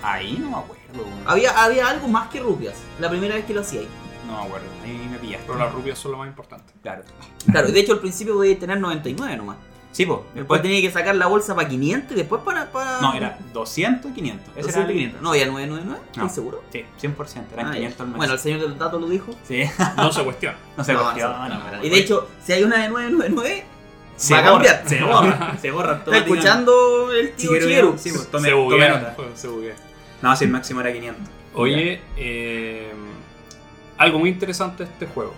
Ahí no me acuerdo. Había, había algo más que rupias. La primera vez que lo hacía ahí. No me acuerdo, ahí me pillaste. Pero las rubias son lo más importante. Claro. Claro, y de hecho al principio podía tener 99 nomás. Sí, pues, Después después... tenía que sacar la bolsa para 500 y después para. para... No, era 200 y 500. Ese era 200 el y 500. No, había 999, ¿estás No. seguro? Sí, 100%, eran Ah, ya. 500 al mes. Bueno, el señor del dato lo dijo. sí, No se cuestiona. no se No, cuestiona. no. Y de hecho, si hay una de 999, se va a borra, cambiar. Se borra, se borra está escuchando el tío Chigeru. sí, pues, tome, se tome buguea. nota. Se buguea. No, si el máximo era 500. Oye, eh, algo muy interesante de este juego,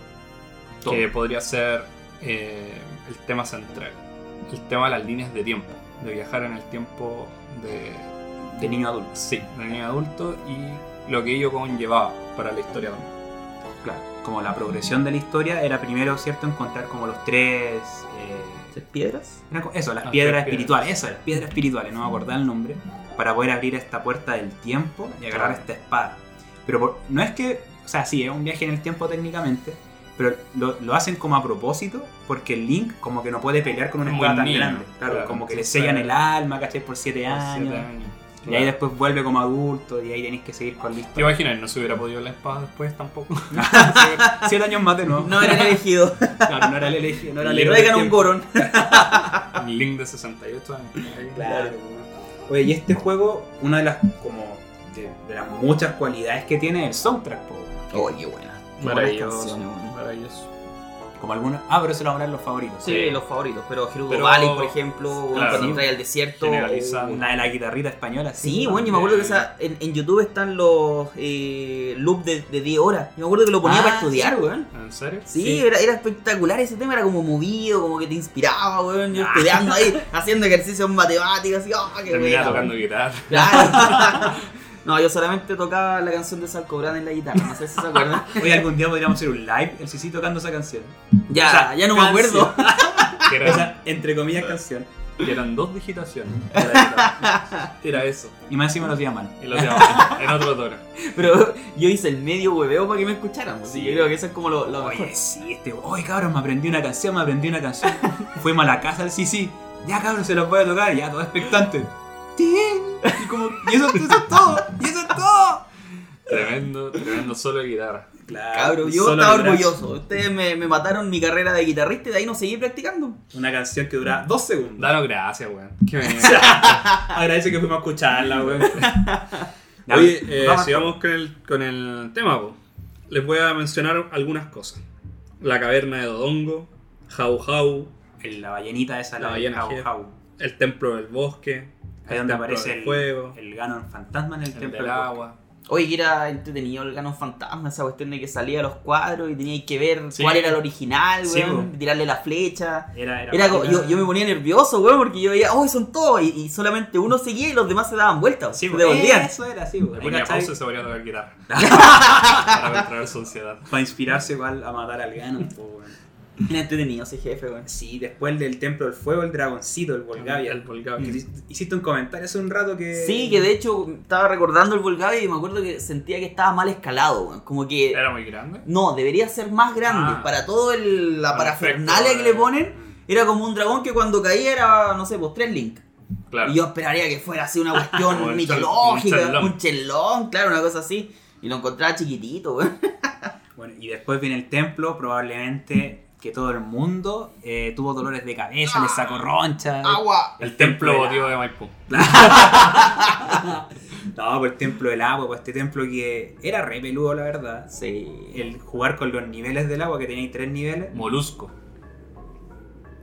Todo. que podría ser eh, el tema central, el tema de las líneas de tiempo, de viajar en el tiempo de, De niño a adulto. sí, de niño adulto y lo que ello conllevaba para la historia también. Claro. Como la progresión de la historia era primero, ¿cierto? Encontrar como los tres. eh, ¿Tres piedras? eso, las Las piedras espirituales. Eso, las piedras espirituales, no me acordaba el nombre. Para poder abrir esta puerta del tiempo y agarrar Claro. esta espada. Pero por- no es que. O sea, sí, es un viaje en el tiempo técnicamente. Pero lo, lo hacen como a propósito, porque el Link como que no puede pelear con una espada tan niño, grande. Claro, claro, como que le sellan el alma, ¿cachai? Por siete Por años. siete años. Y ahí después vuelve como adulto y ahí tenéis que seguir con la ¿Te imaginas? No se hubiera podido la espada después tampoco. Siete años más de nuevo. No eran elegidos. Claro, no era el elegido, no era el Le héroe traigan un gorón. Link de 68 años. Claro. Oye, y este juego, una de las como de, de las muchas cualidades que tiene es el soundtrack, po. Oye, qué buena. Maravilloso. Maravilloso. Como algunos. Ah, pero se lo hablar los favoritos. Sí, Sí. los favoritos, pero Gerudo Pero- Valley, por ejemplo, claro. cuando entra al desierto. Una de la guitarrita española. Sí, bueno, yo me acuerdo que esa, en, en YouTube están los eh, loops de, de 10 horas. Yo me acuerdo que lo ponía Ah, para estudiar, sí. weón. ¿En serio? Sí, Sí. Era, era espectacular ese tema, era como movido, como que te inspiraba, weón. Yo estudiando ahí, haciendo ejercicios matemáticos, así, ¡ah, qué Terminaba buena, tocando guitarra. Claro. no, yo solamente tocaba la canción de Salcobrán en la guitarra, no sé si se acuerdan. Hoy algún día podríamos hacer un live, el Sisi tocando esa canción. Ya, O sea, ya no me acuerdo. Que eran, Esa, entre comillas, canción. que eran dos digitaciones. Era eso. Y más encima lo hacía mal. Y lo llamaba en otro tono. Pero yo hice el medio hueveo para que me escucharan. pues, Sí. y yo creo que eso es como lo, lo mejor. Sí, este. Oye, cabrón, me aprendí una canción, me aprendí una canción. Fuimos a la casa del Sisi. Ya, cabrón, se los voy a tocar. Ya, todo expectante. ¡Tin! Y, como, y eso, eso es todo. Y eso es todo. Tremendo, tremendo solo de guitarra. Claro, Cabrón, yo solo estaba orgulloso. Ustedes me, me mataron mi carrera de guitarrista y de ahí no seguí practicando. Una canción que dura dos segundos. Danos gracias, weón. Me- Agradece que fuimos a escucharla, weón. Oye, eh, Vamos. sigamos con el, con el tema, po. Les voy a mencionar algunas cosas. La caverna de Dodongo, Jau Jau, La ballenita esa, La la, ballena Jau. Jau. el templo del bosque, Ahí donde aparece el, fuego, el Ganon fantasma en el, el templo del agua. Oye, que era entretenido el Ganon Fantasma, esa cuestión de que salía los cuadros y teníais que ver Sí. cuál era el original, Sí, weón, tirarle la flecha. Era, era, Era como- yo, yo me ponía nervioso, weón, porque yo veía, oh, son todos, y, y solamente uno seguía y los demás se daban vueltas, Sí, devolvían. Eso era así, Le weón. ponía pausa y se ponía a tocar guitarra. Para controlar su ansiedad. Para inspirarse igual a matar al Ganon, weón. Era entretenido ese jefe, weón. Sí, después del Templo del Fuego, el dragoncito, el Volgavia. El Volgavia. Hiciste un comentario hace un rato que. Sí, que de hecho estaba recordando el Volgavia y me acuerdo que sentía que estaba mal escalado, weón. Como que. Era muy grande. No, debería ser más grande. Ah. Para todo el, la Para parafernalia efecto que le ponen, era como un dragón que cuando caía era, no sé, pues tres Link. Claro. Y yo esperaría que fuera así una cuestión chel- mitológica, un chelón. un chelón, claro, una cosa así. Y lo encontraba chiquitito, weón. Bueno, y después viene el templo, probablemente que todo el mundo eh, tuvo dolores de cabeza, le sacó roncha. ¡Agua! El templo del votivo de Maipú. No, pues el templo del agua, pues este templo que era re peludo, la verdad. Sí. El jugar con los niveles del agua, que tenéis tres niveles. Molusco.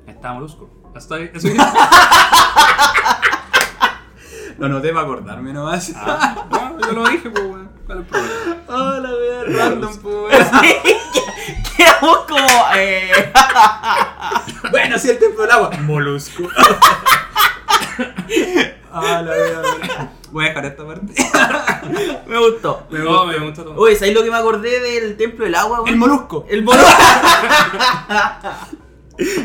Está Molusco. Hasta ahí. Eso Lo noté para acordarme nomás. ah, no, yo lo dije, pues, weón. ¿Cuál es el problema? Oh, la wea random, pues. Quedamos como. Eh... bueno, sí, el templo del agua. Molusco. ah, la verdad. Voy a dejar esta parte. me gustó. No, me gusta todo. Oye, ¿sabéis lo que me acordé del templo del agua? El molusco. El mono.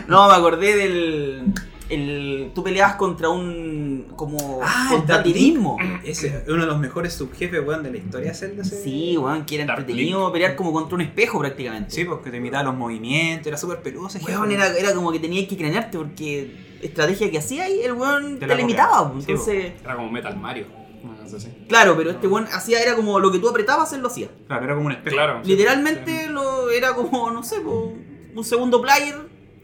no, me acordé del. El, tú peleabas contra un. como. Ah, Link. mismo. Ese es uno de los mejores subjefes, weón, de la historia Zelda. ese. Sí, weón, que era Dark entretenido pelear como contra un espejo prácticamente. Sí, porque te imitaba los movimientos, era súper peludo ese Weón, era, era como que tenías que cranearte porque estrategia que hacía ahí, el weón Te te, la limitaba. Sí, Entonces, Era como Metal Mario. Así. claro, pero este weón hacía, era como lo que tú apretabas, él lo hacía. Claro, era como un espejo. Claro. Literalmente lo, era como, no sé, un segundo player,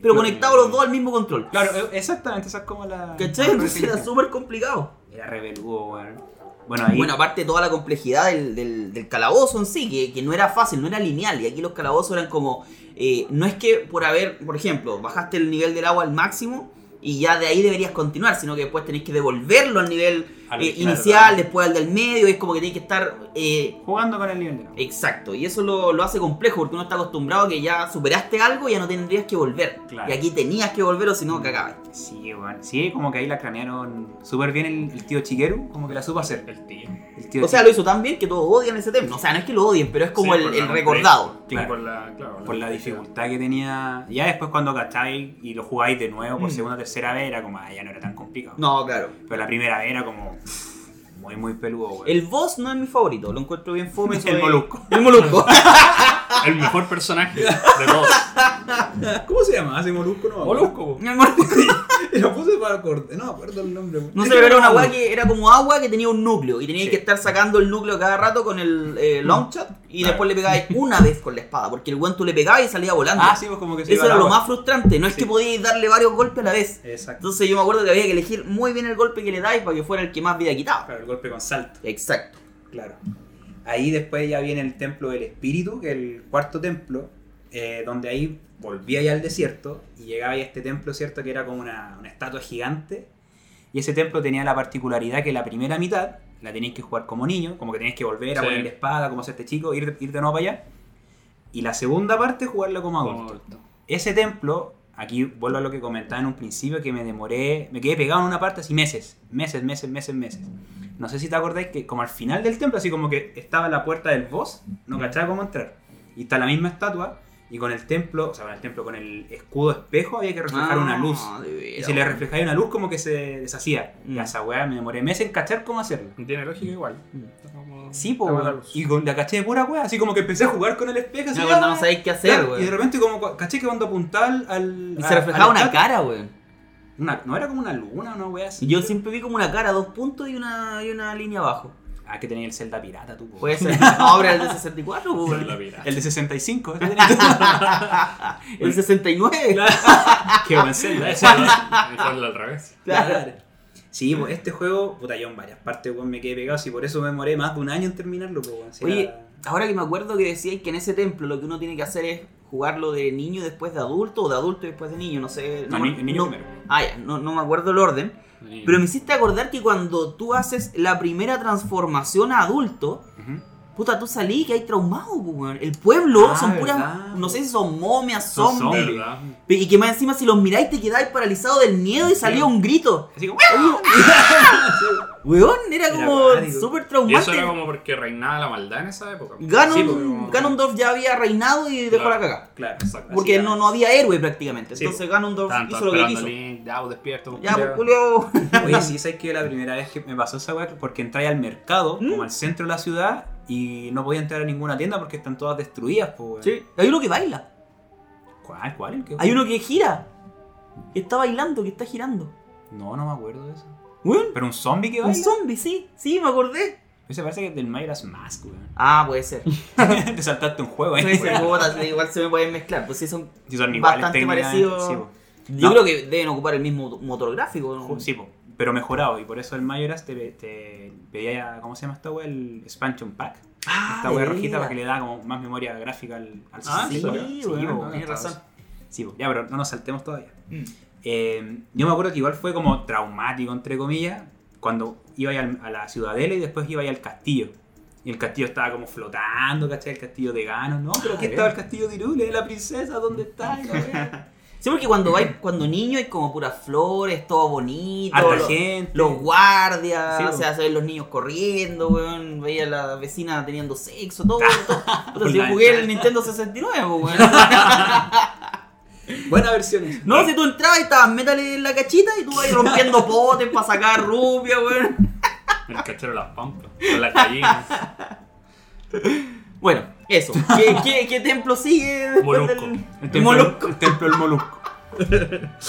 pero conectados los dos al mismo control. Claro, eh, exactamente, esa es como la. ¿Cachai? Entonces era súper complicado. Era re peludo, weón. Bueno, ahí. Bueno, aparte toda la complejidad del, del- del calabozo en sí, que, que no era fácil, no era lineal. Y aquí los calabozos eran como. eh, no es que por haber, por ejemplo, bajaste el nivel del agua al máximo y ya de ahí deberías continuar, sino que después tenés que devolverlo al nivel Al- eh, claro, inicial, claro. después al del medio. Es como que tenés que estar. eh, jugando con el nivel de. Exacto, y eso lo, lo hace complejo porque uno está acostumbrado a que ya superaste algo y ya no tendrías que volver. Claro. Y aquí tenías que volver o si no cagabas. Sí, weón. Sí, como que ahí la cranearon súper bien el, el tío Chiquero, como que la supo hacer. El tío. El tío O sea, lo hizo tan bien que todos odian ese tema. O sea, no es que lo odien, pero es como Sí, el, recordado. Claro. Por la, claro, por la dificultad que tenía. Ya después cuando cacháis y lo jugáis de nuevo por Mm. segunda o tercera vez era como, ah, ya no era tan complicado. No, claro. Pero la primera vez era como muy, muy peludo, weón. El boss no es mi favorito, lo encuentro bien fome. El molusco. El molusco. El mejor personaje de todos. ¿Cómo se llama ese molusco? No, Molusco. El molusco. Lo puse para acordar. No, me acuerdo el nombre. No sé, pero era una weá que era como agua que tenía un núcleo y tenías Sí. que estar sacando el núcleo cada rato con el eh, long shot y después le pegabas una vez con la espada, porque el weón tú le pegabas y salía volando. Ah, sí, pues como que se Eso iba era lo agua. más frustrante, no es Sí. que podíais darle varios golpes a la vez. Exacto. Entonces yo me acuerdo que había que elegir muy bien el golpe que le dais para que fuera el que más vida quitaba. Claro, el golpe con salto. Exacto. Claro. Ahí después ya viene el templo del espíritu, que es el cuarto templo, eh, donde ahí volvía ya al desierto y llegaba a este templo, ¿cierto? Que era como una, una estatua gigante. Y ese templo tenía la particularidad que la primera mitad la tenéis que jugar como niño, como que tenéis que volver a Sí. poner la espada, como hacer este chico, ir, ir de nuevo para allá. Y la segunda parte jugarla como Como adulto. adulto. Ese templo, aquí vuelvo a lo que comentaba en un principio, que me demoré, me quedé pegado en una parte así meses, meses, meses, meses, meses. No sé si te acordáis que como al final del templo, así como que estaba la puerta del boss, no cachaba cómo entrar. Y está la misma estatua, y con el templo, o sea, con el templo, con el escudo espejo, había que reflejar una luz. Ah, veras, Y si le reflejaba una luz, como que se deshacía. Y a Mm. esa weá me demoré meses en cachar cómo hacerlo. Tiene lógica igual. Mm. Como- Sí, luz. Y con la caché de pura weá, así como que empecé a jugar con el espejo. Así, No, cuando ah, no sabéis qué hacer, Claro, y de repente como caché que cuando apuntaba al... Y a- se reflejaba una cara, weón. una- no era como una luna, una wea así. Yo siempre vi como una cara, dos puntos y una, y una línea abajo. Ah, que tenía el Zelda pirata, tú. po. Puede ser. No, pero el de 64, pues, La weón. vida. El de 65. ese tenía. El 69. Qué buen Zelda ese era al revés. Claro. Sí, pues este juego, puta, yo en varias partes me quedé pegado, y por eso me demoré más de un año en terminarlo. Pues, Oye, era- ahora que me acuerdo que decíais que en ese templo lo que uno tiene que hacer es jugarlo de niño después de adulto o de adulto después de niño, no sé. No, me- ni- niño no- primero. Ah, ya, no, no me acuerdo el orden. Sí. Pero me hiciste acordar que cuando tú haces la primera transformación a adulto, puta, tú salí que hay traumado, pues, weón. El pueblo Ah, son puras, ¿verdad? no sé si son momias, Son zombies. Y que más encima si los miráis te quedáis paralizados del miedo y salía un grito. Así como... Weón, era como súper Y traumante. eso era como porque reinaba la maldad en esa época. Ganon, Sí, como- Ganondorf ya había reinado y dejó Claro. la cagada. Claro, Exacto. Porque no, no había héroe prácticamente. Sí, Entonces Ganondorf Tanto hizo lo que quiso. Link, ya, vos despierto. Ya, pues. Julio. Oye, sí, sabes que la primera vez que me pasó esa weá, porque entré al mercado, ¿Mm? como al centro de la ciudad, y no podía entrar a ninguna tienda porque están todas destruidas, pues. Sí. Hay uno que baila. ¿Cuál? ¿Cuál? ¿El que- Hay uno que gira. Que está bailando, que está girando. No, no me acuerdo de eso. Weón. Pero un zombie que Un baila. zombie, sí. Sí, me acordé. Ese parece que es del Majora's Mask, weón. Ah, puede ser. Te saltaste un juego, Puede eh. sí, igual se me pueden mezclar. Pues sí, son. Sí, son Bastante parecidos. Sí. Yo No. creo que deben ocupar el mismo motor gráfico. ¿no? Sí, po, pero mejorado. Y por eso el Majora's te, te pedía, ¿cómo se llama esta weá? El expansion pack. Ah, esta weá rojita para que le da como más memoria gráfica al, al Ah, Sí, 64. sí, tienes razón. Sí, po. ya, pero no nos saltemos todavía. Mm. Eh, yo me acuerdo que igual fue como traumático, entre comillas, cuando iba al- a la ciudadela y después iba al castillo. Y el castillo estaba como flotando, ¿cachai? El castillo de Ganon. No, pero aquí Ah, estaba el castillo de Irule, la princesa, ¿dónde está? Wea. Sí, porque cuando vais, cuando niño hay como puras flores, todo bonito. Harta lo- gente. Los guardias, Sí, o sea, se ven los niños corriendo, weón. Veía a la vecina teniendo sexo, todo. todo. Si yo jugué el. Nintendo 69, po, weón. Buena versión. No, si tú entrabas y estabas métale en la cachita y tú vas rompiendo potes para sacar rubia, weón. El cachero de las pampas. Con las gallinas. Bueno, eso. ¿Qué, qué, qué templo sigue Molusco. del El templo, Molusco? el templo del Molusco.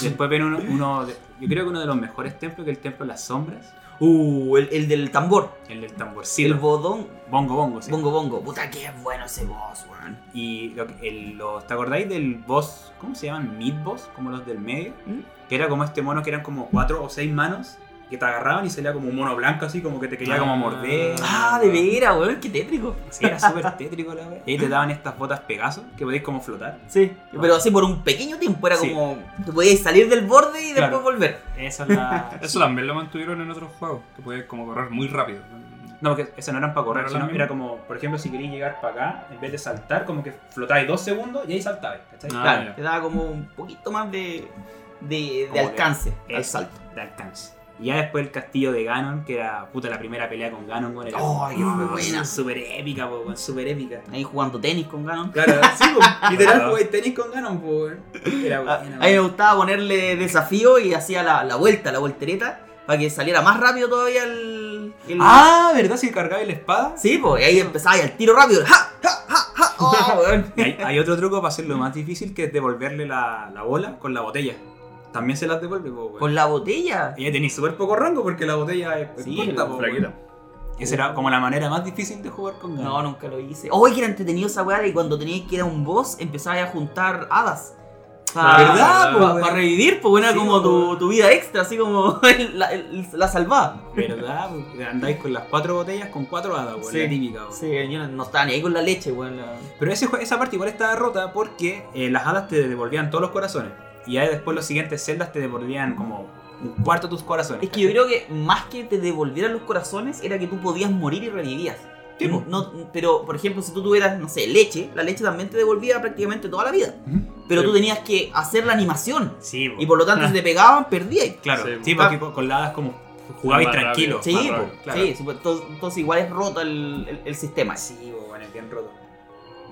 Después viene uno, uno de- yo creo que uno de los mejores templos que es el templo de las sombras. Uh, el, el del tambor. El del El tamborcito. bodón. bongo bongo, sí. Bongo bongo. Puta, qué bueno ese boss, weón. Y lo, que- el, los- ¿te acordáis del boss? ¿Cómo se llaman? Mid boss, como los del medio. ¿Mm? Que era como este mono que eran como cuatro o seis manos que te agarraban y salía como un mono blanco así, como que te quería como morder. Ah, de veras, weón, qué tétrico. Sí, era súper tétrico la wea. Y ahí te daban estas botas Pegaso que podéis como flotar. Sí, pero así por un pequeño tiempo, era Sí. como. Te podías salir del borde y después volver. Esa es la. Eso también lo mantuvieron en otros juegos. Que podías como correr muy rápido. No, porque esas no eran para correr, ¿No era sino era como, por ejemplo, si queréis llegar para acá, en vez de saltar, como que flotáis dos segundos y ahí saltabais, ¿cachai? Ah, claro, te daba como un poquito más de, de, de Como de- alcance al Eso, salto. De alcance. Y ya después el castillo de Ganon, que era puta la primera pelea con Ganon, weón, fue uh, buena. Súper épica, weón, súper épica. Ahí jugando tenis con Ganon. Claro, sí, po, literal Claro. jugué tenis con Ganon, weón. Era buena, a mí me gustaba ponerle desafío y hacía la, la vuelta, la voltereta, para que saliera más rápido todavía el. el- Ah, ¿verdad? Si cargabais la espada. Sí, pues y ahí empezaba y al tiro rápido. ¡Ja! ¡Ja! ¡Ja! ¡Ja! Oh, weón. Hay, hay otro truco para hacerlo más difícil que es devolverle la, la bola con la botella. También se las devuelve, po, weón. Con la botella. Ella tenía súper poco rango porque la botella es es Sí, corta, po, Flaquita. weón. Esa era como la manera más difícil de jugar con Ganon. No, nunca lo hice. Oh, que era entretenido esa weá y cuando tenías que ir a un boss empezabas a juntar hadas. Para, ¿Verdad, po, Para weón? revivir, pues bueno, era Sí, como po, tu, tu vida extra, así como el- la, el- la salvada. ¿Verdad? Andáis con las cuatro botellas con cuatro hadas, weón. Sí. La típica, weón. Sí, yo no, no estaba ni ahí con la leche, weón. la- Pero ese, esa parte igual estaba rota porque eh, las hadas te devolvían todos los corazones. Y ya después los siguientes celdas te devolvían como un cuarto de tus corazones. Es que yo creo que más que te devolvieran los corazones, era que tú podías morir y revivías. Sí, po. no, pero, por ejemplo, si tú tuvieras, no sé, leche, la leche también te devolvía prácticamente toda la vida. Pero Sí. tú tenías que hacer la animación. Sí, po. Y por lo tanto, si te pegaban, perdías. Claro, Sí, sí, po. porque con, hadas como jugabais Más tranquilo. Sí, claro. sí, sí, pues, entonces, entonces igual es roto el, el- el sistema. Sí, po, bueno, es bien roto.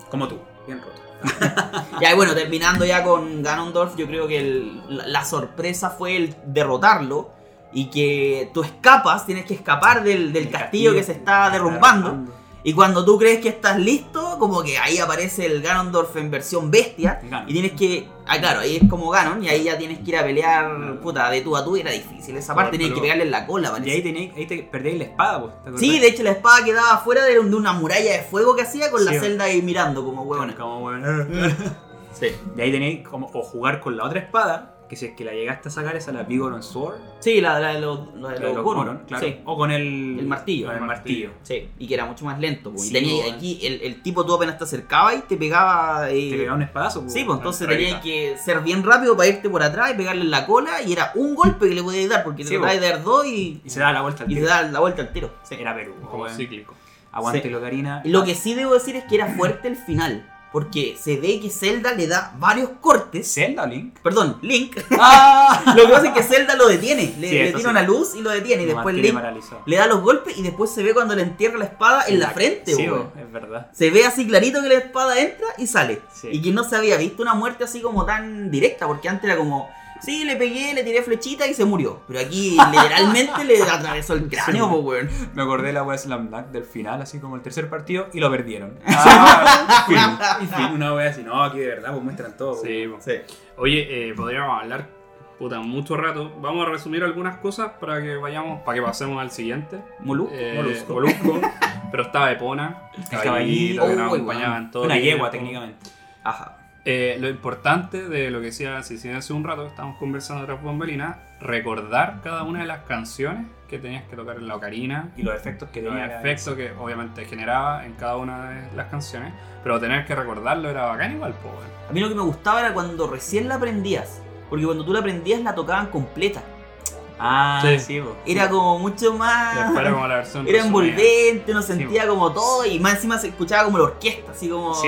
Como tú, bien roto. Ya, y bueno, terminando ya con Ganondorf, yo creo que el- la, sorpresa fue el derrotarlo y que tú escapas, tienes que escapar del, del El castillo, que se está derrumbando. Y cuando tú crees que estás listo, como que ahí aparece el Ganondorf en versión bestia. Ganon. Y tienes que. Ah, claro, ahí es como Ganon. Y ahí ya tienes que ir a pelear, puta, de tú a tú. y Era difícil esa parte, tenías que pegarle en la cola, Y parece. ahí, tenéis, ahí te perdéis la espada, pues. Sí, de hecho la espada quedaba fuera de, una muralla de fuego que hacía con la Sí, celda ahí mirando como huevones. Como, weón. Sí. Y ahí tenéis como o jugar con la otra espada, que si es que la llegaste a sacar, esa la Vigoron Sword. Sí, la, la de los, la de la de los los Goron, Goron, claro. Sí. O con el, El martillo. Con el martillo. Sí, y que era mucho más lento. po. Y tenía po, aquí el, el tipo tú apenas te acercaba y te pegaba. eh, Te pegaba un espadazo. Sí, pues entonces tenías que ser bien rápido para irte por atrás y pegarle en la cola y era un golpe que le podías dar porque te Sí, tratabas po. de dar dos y, Y se daba la vuelta al y te tiro. da la vuelta al tiro. Sí. Era Perú. Como cíclico. Aguántelo, Karina. Y Lo que sí debo decir es que era fuerte el final. Porque se ve que Zelda le da varios cortes. ¿Zelda o Link? Perdón, Link. ¡Ah! Lo que pasa es que Zelda lo detiene. Le, Sí, le tira sí. una luz y lo detiene. Y después Link le da los golpes y después se ve cuando le entierra la espada en la frente. Sí, es verdad. Se ve así clarito que la espada entra y sale. Y que no se había visto una muerte así como tan directa, porque antes era como, sí, le pegué, le tiré flechita y se murió. Pero aquí literalmente le atravesó el cráneo, Sí. po, weón. Me acordé de la wea Slam Dunk del final, así como el tercer partido, y lo perdieron. Ah, fin. Y fin, una wea así, no, aquí de verdad, pues muestran todo. Sí, po. Sí. Oye, eh, podríamos hablar puta mucho rato. Vamos a resumir algunas cosas para que vayamos, para que pasemos al siguiente. Molu. Eh, Molusco. Molusco. pero estaba Epona, caballito, caballito que nos uy, acompañaba en todo Una yegua, técnicamente. Ajá. Eh, lo importante de lo que decía Cecilia hace un rato, que estábamos conversando tras bambalinas, recordar cada una de las canciones que tenías que tocar en la ocarina, Y los efectos que los tenía. cada efectos que obviamente generaba en cada una de las canciones, pero tener que recordarlo era bacán igual, weón. A mí lo que me gustaba era cuando recién la aprendías. Porque cuando tú la aprendías la tocaban completa. Ah, Sí. sí. Era como mucho más... era como la versión Era resumida. envolvente, uno sentía como todo y más encima se escuchaba como la orquesta, así como... Sí.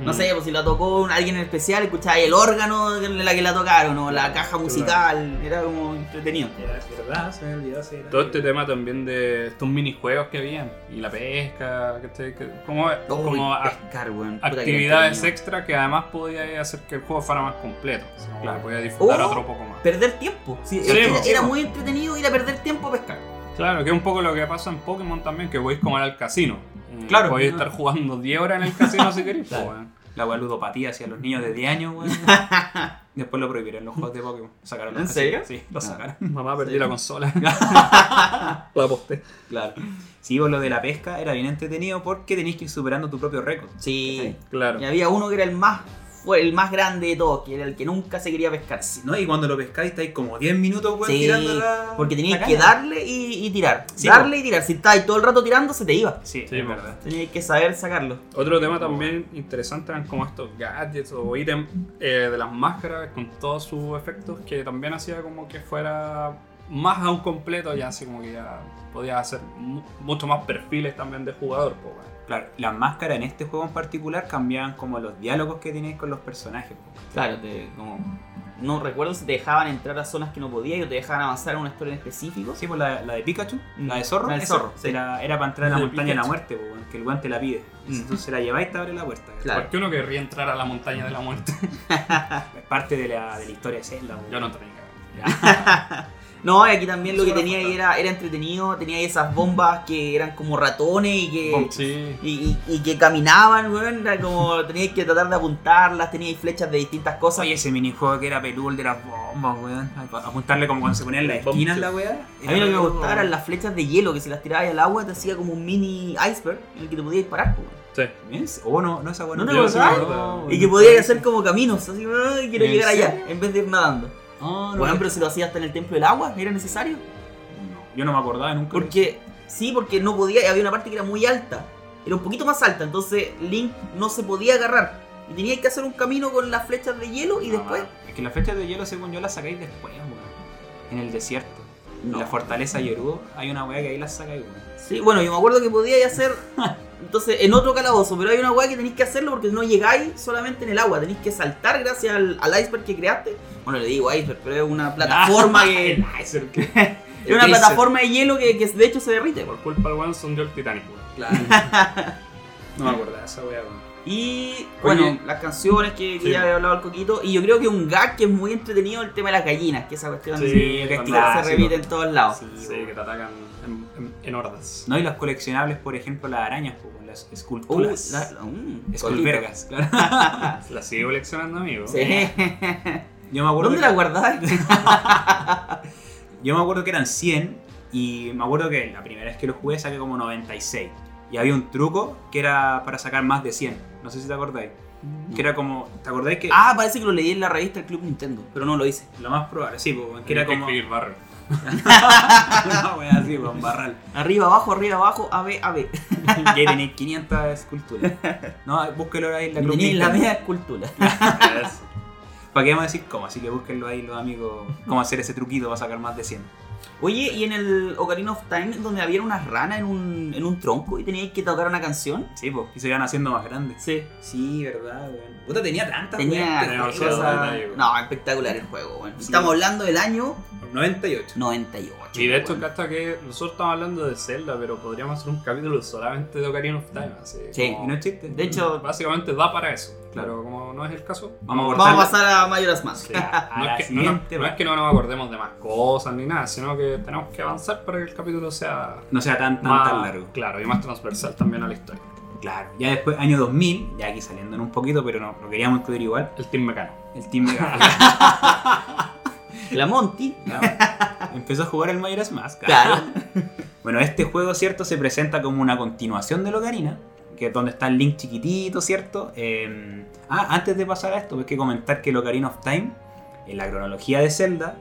No Mm. sé, pues si la tocó alguien en especial, escuchaba el órgano de la que la tocaron, o la caja musical, era como entretenido. Era verdad, se me olvidó. sí, era- Todo este tema también de estos minijuegos que habían y la pesca, ¿cachai? Que- como, como pescar, que actividades entretenido. extra que además podía hacer que el juego fuera más completo. Claro. que podía disfrutar O otro poco más. Perder tiempo. Sí, Sí, era, era muy entretenido ir a perder tiempo a pescar. Claro, que es un poco lo que pasa en Pokémon también, que podéis como ir al casino. Eh, Claro. Podéis estar jugando 10 horas en el casino si queréis. Claro. pues, weón. La wea ludopatía hacia los niños de 10 años, weón. Después lo prohibieron los juegos de Pokémon. Sacaron los ¿En casinos. serio? Sí, lo sacaron. Mamá, perdí Sí. la consola. la aposté. Claro. Sí, pues lo de la pesca era bien entretenido porque tenías que ir superando tu propio récord. Sí. Claro. Y había uno que era el más fue el más grande de todos, que era el que nunca se quería pescar. ¿No? Y cuando lo pescáis estáis como 10 minutos, weón, Sí, tirando la. porque tenías la que darle y, y tirar. Sí, darle y tirar. Si estabas todo el rato tirando, se te iba. Sí, Sí, es pues. verdad. Tenías que saber sacarlo. Otro tema también interesante eran como estos gadgets o ítems eh, de las máscaras con todos sus efectos que también hacía como que fuera más a un completo, ya así como que ya podía hacer mu- mucho más perfiles también de jugador. weón. Claro, las máscaras en este juego en particular cambiaban como los diálogos que tenéis con los personajes. Claro, te, como, no recuerdo si te dejaban entrar a zonas que no podías o te dejaban avanzar en una historia en específico. Sí, pues la, la de Pikachu, Mm. la de Zorro, La esa zorro, sí. era, era para entrar a La la de montaña de la muerte, que el guante la pide. Y Si Mm. tú se la lleváis, te abre la puerta. Claro. ¿Por qué uno querría entrar a la montaña de la muerte? Es parte de la, de la historia de Zelda. po. Yo no tenía. No, y aquí también lo que tenía ahí era, era entretenido, tenía ahí esas bombas que eran como ratones y que, Sí. y, y- y que caminaban, weón, era como teníais que tratar de apuntarlas, teníais flechas de distintas cosas. Oye, ese minijuego que era peludo, el de las bombas, weón. Apuntarle como cuando se ponían las esquinas la weá. a mí lo que me gustaba eran las flechas de hielo, que si las tirabas al agua te hacía como un mini iceberg en el que te podías disparar, weón. Sí. ¿Ves? Oh, no, no esa buena. ¿No te me acordás? acuerdo. Y que podía hacer como caminos, así, "Ay, quiero ¿En llegar allá, en vez de ir nadando. Ah, no, Bueno, no, pero si lo hacía hasta en el templo del agua, ¿era necesario? no, yo no me acordaba nunca. Porque, sí, porque no podía, había una parte que era muy alta, era un poquito más alta, entonces Link no se podía agarrar. Y tenía que hacer un camino con las flechas de hielo y Ah, después... Es que las flechas de hielo, según yo, las sacáis después, weón. En el desierto. En la fortaleza Yerudo hay una weá que ahí las sacáis, weón. Sí, bueno, yo me acuerdo que podía hacer... Entonces, en otro calabozo, pero hay una weá que tenéis que hacerlo porque no llegáis solamente en el agua, tenéis que saltar gracias al, al iceberg que creaste. Bueno, le digo iceberg, pero es una plataforma que... El iceberg, que- Es una plataforma de hielo que, que de hecho se derrite. Por culpa del weón hundió el Titanic. Claro. no me acordaba de esa weá. Y bueno, Oye. las canciones que, que Sí, ya había hablado el coquito. Y yo creo que un gag que es muy entretenido el tema de las gallinas, que esa cuestión Sí, que es se- repite en todos lados. Sí, Sí, que te atacan en, en- en hordas. No, y las coleccionables, por ejemplo, las arañas, po, las Uh, esculturas. la- la- mm, Esculvergas, claro. La sigo coleccionando, amigo. Sí. Yo me acuerdo ¿Dónde que- la guardás? Yo me acuerdo que eran 100 y me acuerdo que la primera vez que lo jugué saqué como 96. Y había un truco que era para sacar más de 100. No sé si te acordáis. Que era como, ¿te acordáis que Ah, parece que lo leí en la revista del Club Nintendo, pero no lo hice. lo más probable, sí, po, que Tenía era que como escribir barrio. una wea así, un barral. Arriba, abajo, arriba, abajo, A, B, A, B. Que tenéis 500 esculturas. No, búsquelo ahí en la Tenía la media escultura. Es- ¿Para qué vamos a decir cómo? Así que búsquenlo ahí los amigos, cómo hacer ese truquito para sacar más de 100. Oye, y en el Ocarina of Time, donde había unas ranas en un, en un tronco y teníais que tocar una canción. Sí, pues, y se iban haciendo más grandes. Sí. Sí, verdad, weón. Puta, tenía tantas, Tenía weón. Cosas- detalle. No, espectacular el juego, bueno. Sí. Estamos hablando del año 98. 98. Y de hecho, bueno. hasta que nosotros estamos hablando de Zelda, pero podríamos hacer un capítulo solamente de Ocarina of Time. Así, Sí. como- Y no es chiste. De hecho, Básicamente da para eso. Claro. Como no es el caso, Vamos a vamos a pasar a. Sí. A No es, que, no, no- siguiente, no es que no nos acordemos de más cosas ni nada, sino que tenemos que avanzar para que el capítulo sea No sea tan, tan, más tan largo. Claro, y más transversal también a la historia. Claro. Ya después, año 2000, ya aquí saliendo en un poquito, pero no, lo queríamos incluir igual. El Team Mecano. El Team Mega. La Monty. Empezó a jugar el Majora's Mask. Claro. Bueno, este juego, ¿cierto? Se presenta como una continuación de Ocarina, que es donde está el Link chiquitito, ¿cierto? Eh, ah, antes de pasar a esto, hay que comentar que el Ocarina of Time, en la cronología de Zelda,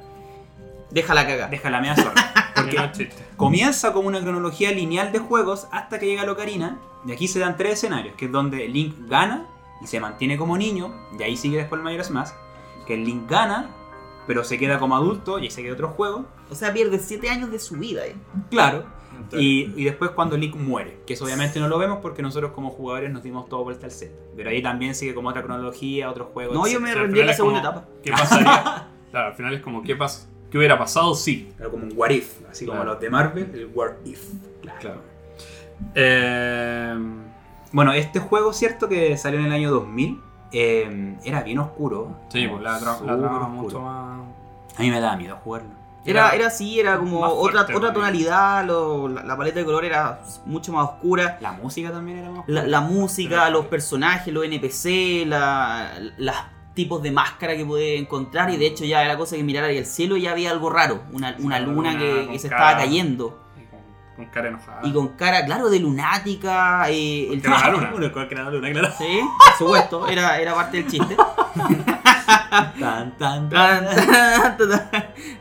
Déjala cagar. deja la media zorra. Porque Porque no es chiste. comienza como una cronología lineal de juegos hasta que llega el Ocarina, y aquí se dan tres escenarios, que es donde Link gana y se mantiene como niño, y ahí sigue después el Majora's Mask, que el Link gana, pero se queda como adulto y ahí se queda otro juego. O sea, pierde 7 años de su vida. eh. Claro. Y, y después cuando Link muere, que eso obviamente no lo vemos porque nosotros como jugadores nos dimos todo vuelta al set. Pero ahí también sigue como otra cronología, otro juego. No, yo me o sea, al rendí en la segunda como, etapa. ¿Qué pasaría? claro, al final es como, ¿qué, pas ¿qué hubiera pasado si? Claro, como un what if, así Claro. como los de Marvel, el what if. Claro. Eh, Bueno, este juego, cierto, que salió en el año 2000, eh, era bien oscuro. sí, pues la, trama mucho más. A mí me daba miedo jugarlo. Era, era así, era como otra, fuerte, otra ¿no? tonalidad, lo- la, la paleta de color era mucho más oscura. La música también era más La, oscura. la música, Sí. los personajes, los NPC, la, los tipos de máscara que podías encontrar. Y de hecho ya era cosa que mirar el cielo y ya había algo raro. Una, Sí, una una luna luna que, se cara. estaba cayendo. y Con, con cara enojada. Y con cara, claro, de lunática. eh, el era una luna. Bueno, era luna, claro. Sí, por supuesto, era, era parte del chiste. Tan, tan, tan.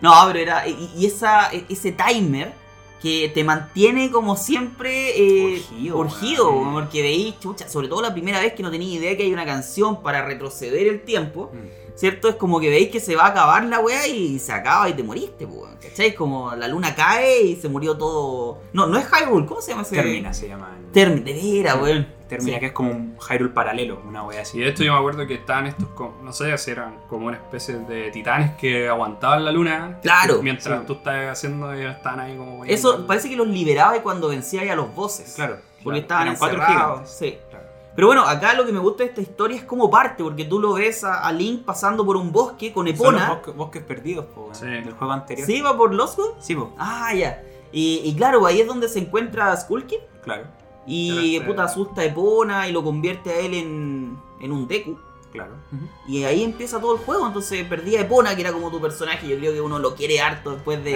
No, pero era. Y, y esa, ese timer que te mantiene como siempre eh, Urgido, porque veis, chucha, sobre todo la primera vez que no tenía idea que hay una canción para retroceder el tiempo, Mm. ¿Cierto? Es como que veis que se va a acabar la weá y se acaba y te moriste, pues, weón, ¿cachai? Como la luna cae y se murió todo. No, no es Hyrule, ¿cómo se llama ese? Termina, se llama. Termina, de veras, weón. Termina, Sí. que es como un Hyrule paralelo, una wea así. Y de hecho yo me acuerdo que estaban estos, no sé si eran como una especie de titanes que aguantaban la luna. Claro, Mientras sí. tú estabas haciendo, ellos estaban ahí como... Eso parece que los liberaba cuando vencía a los bosses. Claro. Porque claro. estaban Eran cuatro gigantes. Sí. Pero bueno, acá lo que me gusta de esta historia es cómo parte, porque tú lo ves a, a Link pasando por un bosque con Son los Epona. bosques, bosques perdidos, po, Sí. del juego anterior. ¿Sí va por Lostwood? Sí, po, Ah, ya. Y, y claro, ahí es donde se encuentra Skullkid. claro, Y este- puta asusta a Epona y lo convierte a él en, en un Deku. claro. Y ahí empieza todo el juego. Entonces perdí a Epona, que era como tu personaje. Yo creo que uno lo quiere harto después de,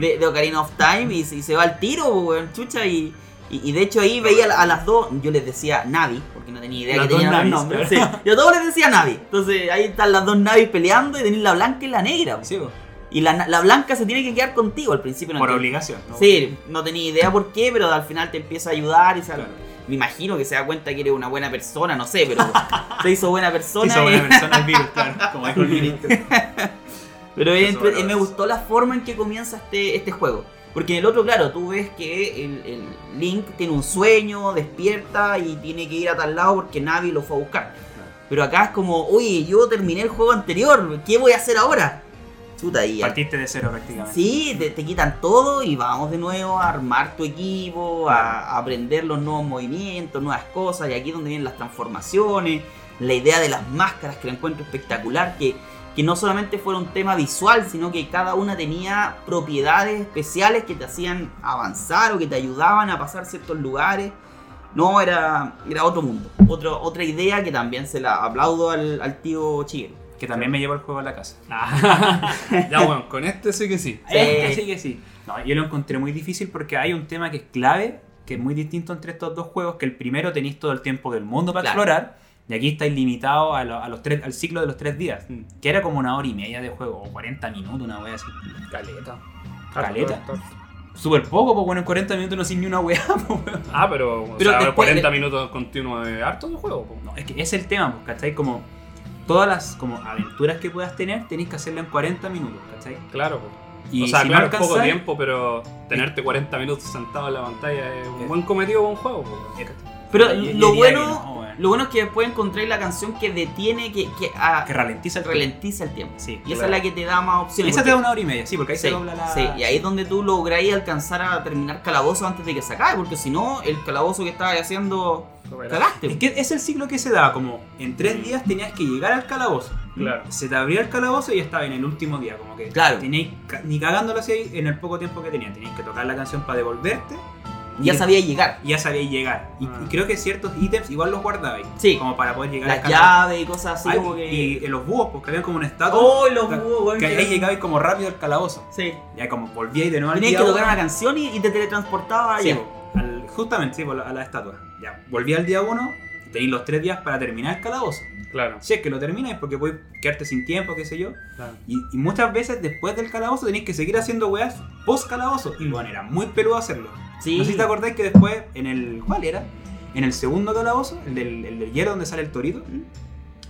de, de Ocarina of Time y, se- y se va al tiro, weón, chucha. Y, Y, y de hecho ahí veía a las dos, yo les decía Navi, porque no tenía idea Las que dos tenían Navis, nombres. Sí, yo a todos les decía Navi. Entonces ahí están las dos Navis peleando y tenéis la blanca y la negra. Sí, po. Y la, la blanca se tiene que quedar contigo al principio. No por obligación. ¿no? Sí, no tenía idea por qué, pero al final te empieza a ayudar y sal- Claro. Me imagino que se da cuenta que eres una buena persona, no sé, pero se hizo buena persona. sos y- buena persona el virus, claro. Como dijo el. Pero valores. me gustó la forma en que comienza este, este juego. Porque en el otro, claro, tú ves que el, el Link tiene un sueño, despierta y tiene que ir a tal lado porque Navi lo fue a buscar. Pero acá es como, oye, yo terminé el juego anterior, ¿qué voy a hacer ahora? Chuta, y Partiste de cero prácticamente. Sí, te, te quitan todo y vamos de nuevo a armar tu equipo, a, a aprender los nuevos movimientos, nuevas cosas, y aquí es donde vienen las transformaciones, la idea de las máscaras que la encuentro espectacular, que, que no solamente fuera un tema visual, sino que cada una tenía propiedades especiales que te hacían avanzar o que te ayudaban a pasar ciertos lugares. No, era, era otro mundo, otro, otra idea que también se la aplaudo al, al tío Chiguero. Que también me llevó el juego a la casa. Ah, ya bueno, con este sí que sí. Sí. Este sí que sí. No, yo lo encontré muy difícil porque hay un tema que es clave, que es muy distinto entre estos dos juegos, que el primero tenéis todo el tiempo del mundo para Claro. explorar, y aquí estáis limitados a, lo- a los tres, al ciclo de los tres días, Mm. que era como una hora y media de juego, o 40 minutos, una wea así. Caleta. Caleta. Súper poco, pues bueno, en 40 minutos no sin ni una wea, pues. Ah, pero, o Pero sea, después 40 de- minutos continuos de harto de juego. po. No, es que es el tema, pues, ¿cachai? Como todas las como aventuras que puedas tener, tenéis que hacerlas en 40 minutos, ¿cachai? Claro. po. Y o sea, si claro, es poco tiempo, pero tenerte 40 minutos sentado en la pantalla es un buen cometido un juego. po. Pero Y- lo bueno. Lo bueno es que después encontré la canción que detiene, que, que, ah, Que ralentiza el tiempo. ralentiza el tiempo. Sí, y esa claro. es la que te da más opciones. Esa te da una hora y media, sí, porque ahí sí, se dobla la. sí, y ahí es donde tú lográis alcanzar a terminar calabozo antes de que se acabe, porque si no, el calabozo que estabas haciendo, cagaste. Es que es el ciclo que se da, como en tres días tenías que llegar al calabozo. Claro. Se te abría el calabozo y estaba en el último día, como que Claro. teníais ca- ni cagándolo así en el poco tiempo que tenías. Tenías que tocar la canción para devolverte ya sabía llegar. y ya sabíais llegar. Y, Ah. y creo que ciertos ítems igual los guardabais. Sí. Como para poder llegar Las llaves y cosas así Ay, como que. Y en los búhos, porque había como una estatua. ¡Oh, los que- búhos, weón! Que ahí llegabais como rápido al calabozo. Sí. Ya como volvíais de nuevo al Tenías día que tocar uno. una canción y, y te teletransportaba Sí, allá. po, al- justamente, sí, po, a la estatua. Ya, volví al día 1 y tenéis los tres días para terminar el calabozo. Claro. Si es que lo termináis porque puedes quedarte sin tiempo, qué sé yo. claro. Y, y muchas veces después del calabozo tenéis que seguir haciendo weas post calabozo. Y bueno, era muy peludo hacerlo. Sí. No sé si te acordáis que después, en el. ¿Cuál era? En el segundo calabozo, el del, el del hielo donde sale el torito.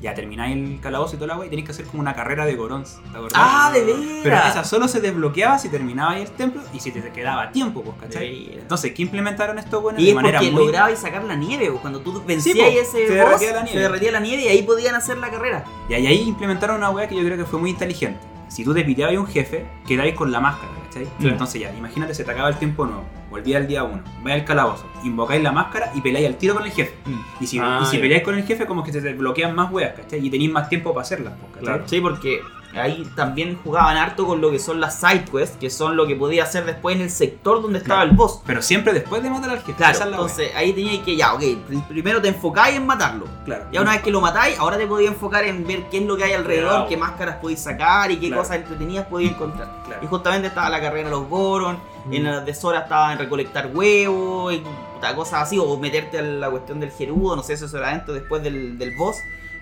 Ya termináis el calabozo y toda la wea y tenéis que hacer como una carrera de gorons. ¿Te acordás? ¡Ah, de Pero veras! esa solo se desbloqueaba si terminabais el templo y si te quedaba tiempo, pues, ¿cachai? Entonces, ¿qué implementaron estos buenos Y de es manera porque muy. lograbais sacar la nieve, pues, cuando tú vencías po, ese se boss, derretía la nieve. se derretía la nieve y ahí podían hacer la carrera. Y ahí, ahí implementaron una wea que yo creo que fue muy inteligente. Si tú desvitabas a un jefe, quedáis con la máscara, ¿cachai? Sí. Entonces ya, imagínate, se te acaba el tiempo nuevo, volví al día 1, vais al calabozo, invocáis la máscara y peleáis al tiro con el jefe. Y si, Ah, y si ya. peleáis con el jefe, como que se te desbloquean más weas, ¿cachai? Y tenéis más tiempo para hacerlas, pues, ¿cachai? Claro. Sí, porque ahí también jugaban harto con lo que son las side quests, que son lo que podía hacer después en el sector donde estaba Claro. el boss. Pero siempre después de matar al jefe. Claro, wea. entonces ahí teníais que, ya, ok, pr- primero te enfocáis en matarlo. Claro. Ya una vez que lo matáis, ahora te podías enfocar en ver qué es lo que hay alrededor, Claro. qué máscaras podéis sacar y qué Claro. cosas entretenidas podéis encontrar. Claro. Y justamente estaba la carrera de los Goron, Mm. en las de Sora estaba en recolectar huevos y cosas así, o meterte a la cuestión del Gerudo, no sé, eso era adentro después del, del boss.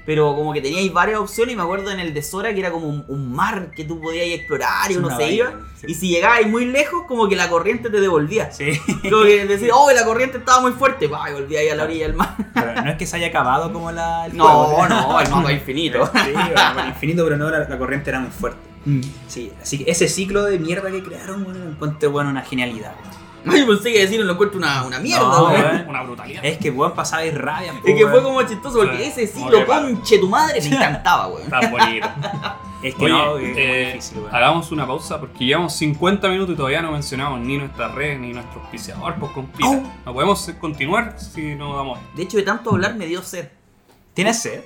Pero como que teníais varias opciones y me acuerdo en el de Sora que era como un, un mar que tú podías explorar y uno se iba. sí. Y si llegabas muy lejos, como que la corriente te devolvía. Sí. Como que decís, oh, la corriente estaba muy fuerte, va, y volví ahí a la orilla del mar. Pero no es que se haya acabado como la. el No, juego, no, el mapa infinito. Sí, bueno, infinito, pero no, la, la corriente era muy fuerte. Sí, así que ese ciclo de mierda que crearon, bueno, encuentro bueno, una genialidad. Ay, pensé que decir lo encuentro una, una mierda, No, weón. Una brutalidad. Es que weón pasaba y rabia. Es que weón. fue como chistoso porque Sí. ese que pa- conche tu madre, me encantaba, weón. Tan bonito. Es que Oye, no, es muy eh, difícil, weón. hagamos una pausa porque llevamos 50 minutos y todavía no mencionamos ni nuestra red ni nuestro auspiciador, pues compita. Oh. No podemos continuar si no damos. De hecho, de tanto hablar me dio sed. ¿Tienes sed?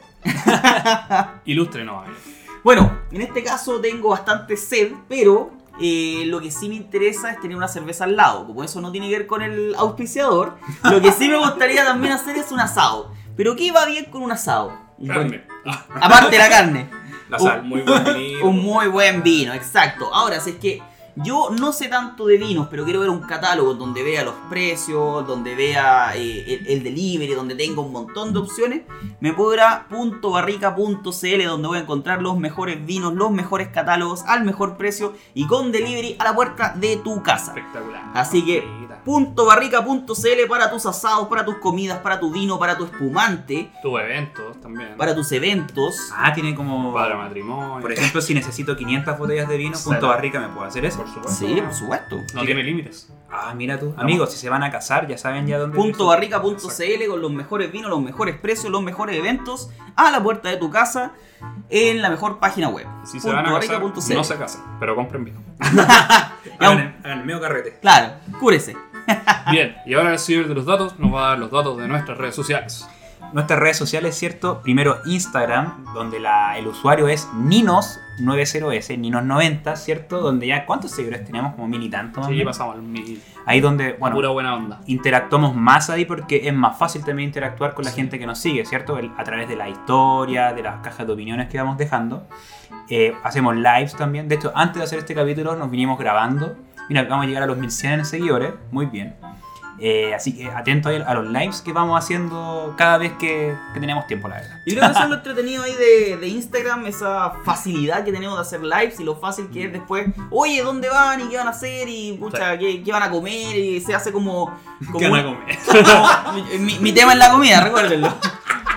Ilustre no, amigo. Bueno, en este caso tengo bastante sed, pero eh, lo que sí me interesa es tener una cerveza al lado. Como eso no tiene que ver con el auspiciador, lo que sí me gustaría también hacer es un asado. Pero ¿qué va bien con un asado? Un Carne. Ah, aparte de la carne. La Un- sal. muy buen vino. Un muy buen vino, exacto. Ahora, si es que Yo no sé tanto de vinos, pero quiero ver un catálogo donde vea los precios, donde vea eh, el, el delivery, donde tenga un montón de opciones. Me puedo ir a .barrica.cl donde voy a encontrar los mejores vinos, los mejores catálogos al mejor precio y con delivery a la puerta de tu casa. Espectacular. Así que .barrica.cl para tus asados, para tus comidas, para tu vino, para tu espumante, Tus eventos también. para tus eventos. Ah, tiene como. Para matrimonio. Por ejemplo, si necesito 500 botellas de vino, punto barrica, ¿me puedo hacer eso? Por supuesto. Sí, por supuesto. No tiene límites. Ah, mira tú. Amigos, si se van a casar, ya saben ya dónde. Punto barrica.cl con los mejores vinos, los mejores precios, los mejores eventos a la puerta de tu casa en la mejor página web. Si se van a casar, no se casen, pero compren vino. Hagan el, hagan el medio carrete. Claro, cúrese. Bien, y ahora el señor de los datos nos va a dar los datos de nuestras redes sociales. Nuestras redes sociales, ¿cierto? Primero Instagram, donde la- el usuario es Ninos90S, Ninos90, ¿cierto? Donde ya, ¿cuántos seguidores tenemos? Como mil y tanto. más Sí, pasamos al mil. Ahí donde, bueno, Pura buena onda. interactuamos más ahí porque es más fácil también interactuar con la gente que nos sigue, ¿cierto? El- a través de la historia, de las cajas de opiniones que vamos dejando. Eh, hacemos lives también. De hecho, antes de hacer este capítulo nos vinimos grabando. Mira, vamos a llegar a los 1100 seguidores. Muy bien. Eh, así que atento a los lives que vamos haciendo cada vez que, que tenemos tiempo, la verdad. Yo creo que eso es lo entretenido ahí de, de Instagram, esa facilidad que tenemos de hacer lives y lo fácil que es después, oye, ¿dónde van y qué van a hacer y pucha, ¿qué, qué van a comer? Y se hace como... como ¿Qué van a comer? mi, tema es la comida, recuérdenlo.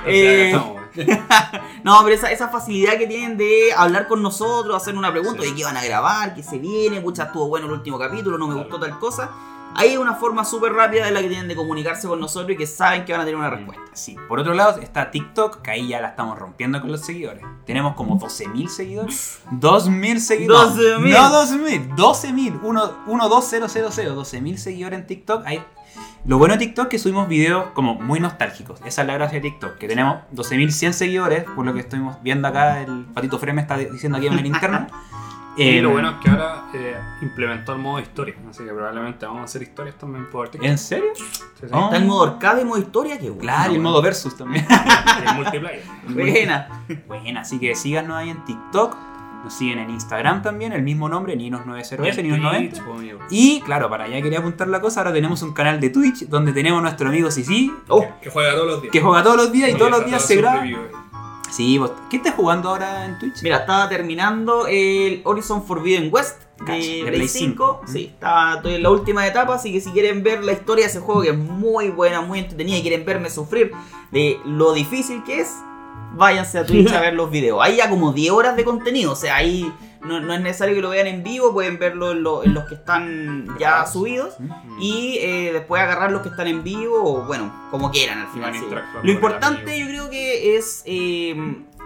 Eh. no, pero esa, esa facilidad que tienen de hablar con nosotros, hacer una pregunta Sí. de qué van a grabar, qué se viene, pucha, estuvo bueno el último capítulo, no me Claro. gustó tal cosa. Ahí es una forma súper rápida de la que tienen de comunicarse con nosotros y que saben que van a tener una respuesta. Sí. Por otro lado está TikTok, que ahí ya la estamos rompiendo con los seguidores. Tenemos como 12.000 seguidores. 2.000 seguidores. 12.000. No 2.000, 12.000. 1, 1, 2, 0, 0, 0. 12.000 seguidores en TikTok. Ahí- Lo bueno de TikTok es que subimos videos como muy nostálgicos. Esa es la gracia de TikTok. Que tenemos 12.100 seguidores, por lo que estuvimos viendo acá. El patito Freme está diciendo aquí en el interno. Y Eh, lo bueno es que ahora eh, implementó el modo historia, así que probablemente vamos a hacer historias también por TikTok. ¿En serio? Sí, sí. Oh. Está el modo arcade y modo historia, que bueno. Claro, y el modo versus también. El multiplayer. Buena. Bueno, así que síganos ahí en TikTok. Nos siguen en Instagram también, el mismo nombre, Ninos90S, Y en Ninos90. Twitch, pues, amigo. Y claro, para allá quería apuntar la cosa, ahora tenemos un canal de Twitch donde tenemos a nuestro amigo Sisi, Oh, Que juega todos los días. que juega todos los días y todos los días se graba. Sí, vos- ¿qué estás jugando ahora en Twitch? mira, estaba terminando el Horizon Forbidden West Cacha, de de Play Play 5. 5. Sí, está, estoy en la última etapa, así que si quieren ver la historia de ese juego que es muy buena, muy entretenida y quieren verme sufrir de lo difícil que es, váyanse a Twitch a ver los videos. Hay ya como 10 horas de contenido, o sea, ahí no, no es necesario que lo vean en vivo, pueden verlo en, lo- en los que están ya subidos. Y eh, después agarrar los que están en vivo, o bueno, como quieran al final. sí. Lo importante yo creo que es eh,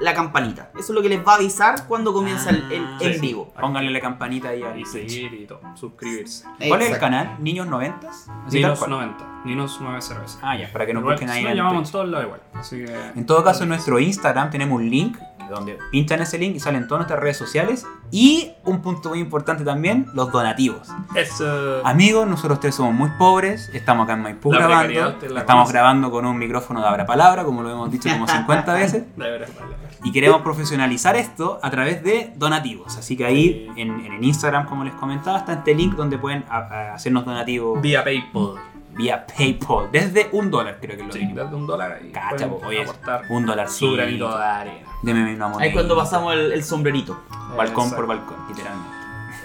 la campanita. Eso es lo que les va a avisar cuando comienza el, el Ah, en sí. vivo. Pónganle la campanita ahí al Y seguir y todo. Suscribirse. ¿Cuál es el canal? ¿Niños 90? Así tal Ninos cual. 90. Ninos 9 cerveza. Ah, ya, para que nos Igual, busquen ahí lo en llamamos todos lados igual. Así que. En todo caso, en nuestro Instagram tenemos un link donde pinchan ese link y salen todas nuestras redes sociales. Y un punto muy importante también, los donativos. Eso. Amigos, nosotros tres somos muy pobres, estamos acá en Maipú La grabando, estamos conoce. grabando con un micrófono de abra palabra, como lo hemos dicho como 50 veces, De. Y queremos profesionalizar esto a través de donativos. Así que ahí en, en el Instagram, como les comentaba, está este link donde pueden a- a hacernos donativos Vía PayPal. vía PayPal, desde un dólar creo que es lo Sí, desde un dólar ahí. Cacha, oye, aportar un dólar su granito de arena. Deme una moneda. Ahí cuando pasamos el, el sombrerito. balcón Exacto. por balcón, literalmente.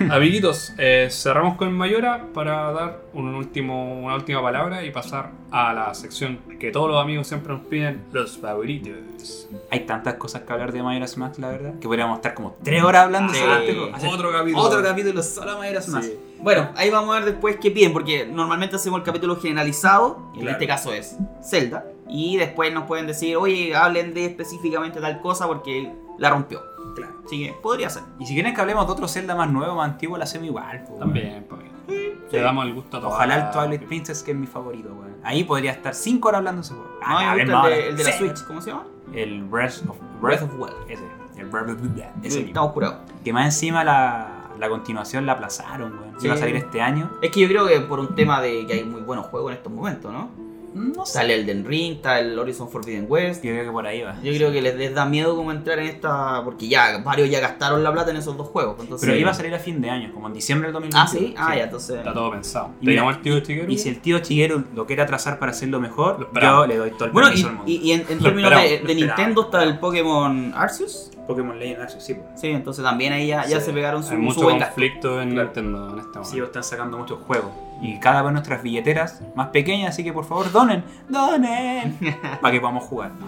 Amiguitos, eh, cerramos con Mayora para dar un último, una última palabra y pasar a la sección que todos los amigos siempre nos piden, los favoritos. Hay tantas cosas que hablar de Majora's Mask, la verdad, que podríamos estar como tres horas hablando Sí. este Otro capítulo. Otro capítulo solo Majora's Mask. Sí. Bueno, ahí vamos a ver después qué piden, porque normalmente hacemos el capítulo generalizado, y en Claro. este caso es Zelda, y después nos pueden decir, oye, hablen de específicamente tal cosa porque la rompió. Claro. Así que podría ser. Y si quieren que hablemos de otro Zelda más nuevo, más antiguo, lo hacemos igual. po, También, pues. Sí. Le damos el gusto a todos. Ojalá el Twilight Princess, que es mi favorito, weón. Ahí podría estar 5 horas hablando ese juego. No, Ah, no, el, de, el de la Sí. Switch, ¿cómo se llama? El Breath of, Breath of Wild. Ese. El Breath of Ese Sí, mismo. estamos curados. Que más encima la, la continuación la aplazaron, weón. Sí. Iba a salir este año. Es que yo creo que por un tema de que hay muy buenos juegos en estos momentos, ¿no? No sé. Está el Elden Ring, está el Horizon Forbidden West. Yo creo que por ahí va. Yo creo que les, les da miedo como entrar en esta. Porque ya varios ya gastaron la plata en esos dos juegos. Entonces, Pero iba a salir a fin de año, como en diciembre del 2020. Ah, sí. Ah, ya, entonces. Está todo pensado. Y ¿Te mira, llamo el tío Chiguero? Y si el tío Chiguero lo quiere atrasar para hacerlo mejor, yo le doy todo el Bueno, permiso y, mundo. y- y en, términos de. Nintendo está el Pokémon Arceus. Pokémon Legends Arceus, sí. pues. Sí, entonces también ahí ya, ya Sí. se pegaron su, Hay su mucho gasto. conflicto en Claro. Nintendo en este momento. Sí, están sacando muchos juegos. Y cada vez nuestras billeteras más pequeñas, así que por favor donen, donen, para que podamos jugar.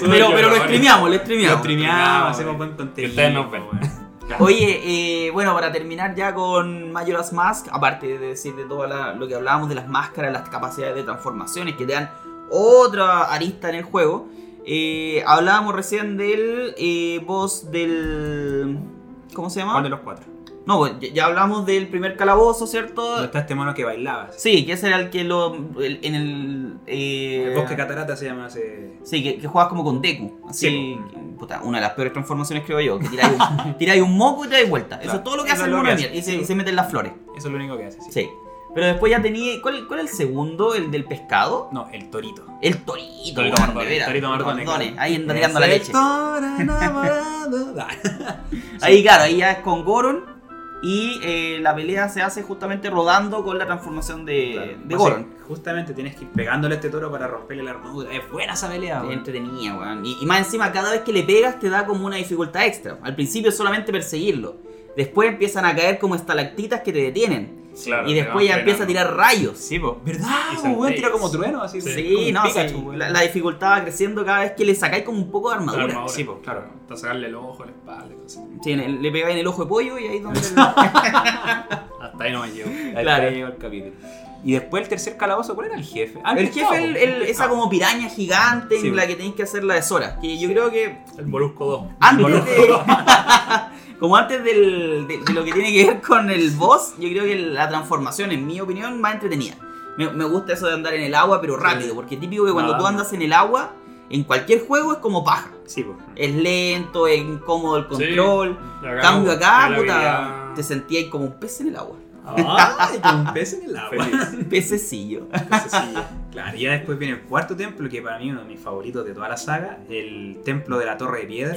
Pero, pero lo streameamos, lo Lo streameamos. streameamos, eh. hacemos buen contenido. Que ustedes nos ven. weón. Claro. Oye, eh, bueno, para terminar ya con Majora's Mask, aparte de decir de todo la- lo que hablábamos de las máscaras, las capacidades de transformaciones que te dan otra arista en el juego, eh, hablábamos recién del eh, boss del... ¿Cómo se llama? ¿Cuál de los cuatro? No, pues, ya, hablamos del primer calabozo, ¿cierto? ¿Dónde está este mono que bailaba? Sí, que ese era el que lo... el- en el... eh, El bosque catarata se llama ese. Sí, que, que juegas como con Deku. Así, Sí. puta, una de las peores transformaciones creo yo. Que tiráis un, tiráis un moco y te dais vuelta. Eso Claro, es todo lo que eso hace el mono de. Y se, sí. se meten las flores. Eso es lo único que hace, sí. Sí. Pero después ya tenía. ¿Cuál, cuál es el segundo? ¿El del pescado? No, el torito. El torito. Veras, Torito claro. Ahí anda tirando la leche. Ahí, claro, ahí ya es con Goron. Y eh, la pelea se hace justamente rodando con la transformación de, Claro. de Así, Goron. Justamente tienes que ir pegándole a este toro para romperle la armadura. Es buena esa pelea, weón. entretenida, weón. Y, y más encima, cada vez que le pegas te da como una dificultad extra. Al principio solamente perseguirlo. Después empiezan a caer como estalactitas que te detienen. Claro, y después ya empieza a tirar rayos. Sí, po. ¿Verdad? Y po, weón? Tira como trueno, así. Sí. Sí, como no, Pikachu, sí, weón. la, la dificultad va creciendo cada vez que le sacáis como un poco de armadura. Armadura. Sí, pues, claro. Hasta sacarle el ojo, la espalda y cosas. Sí, en el- le pegáis en el ojo de pollo y ahí es donde... Hasta ahí no me llevo. Ahí Claro. el capítulo. Y después el tercer calabozo, ¿cuál era el jefe? Ah, el pescado, jefe, el- po. el- El esa pescado. como piraña gigante Sí, en la que tenéis que hacer la de Sora. Que yo creo que El Molusco 2. antes de... como antes del- de, de lo que tiene que ver con el boss, yo creo que la transformación, en mi opinión, más entretenida. Me, me gusta eso de andar en el agua, pero rápido, porque típico que cuando tú Nadando. andas en el agua, en cualquier juego es como paja. Sí, pues. Es lento, es incómodo el Sí. control. Acá Cambio acá, puta, te sentías como un pez en el agua. ¡Ay! Como un pez en el agua. Pececillo. Pececillo. Claro, y ya después viene el cuarto templo, que para mí es uno de mis favoritos de toda la saga, el templo de la Torre de Piedra.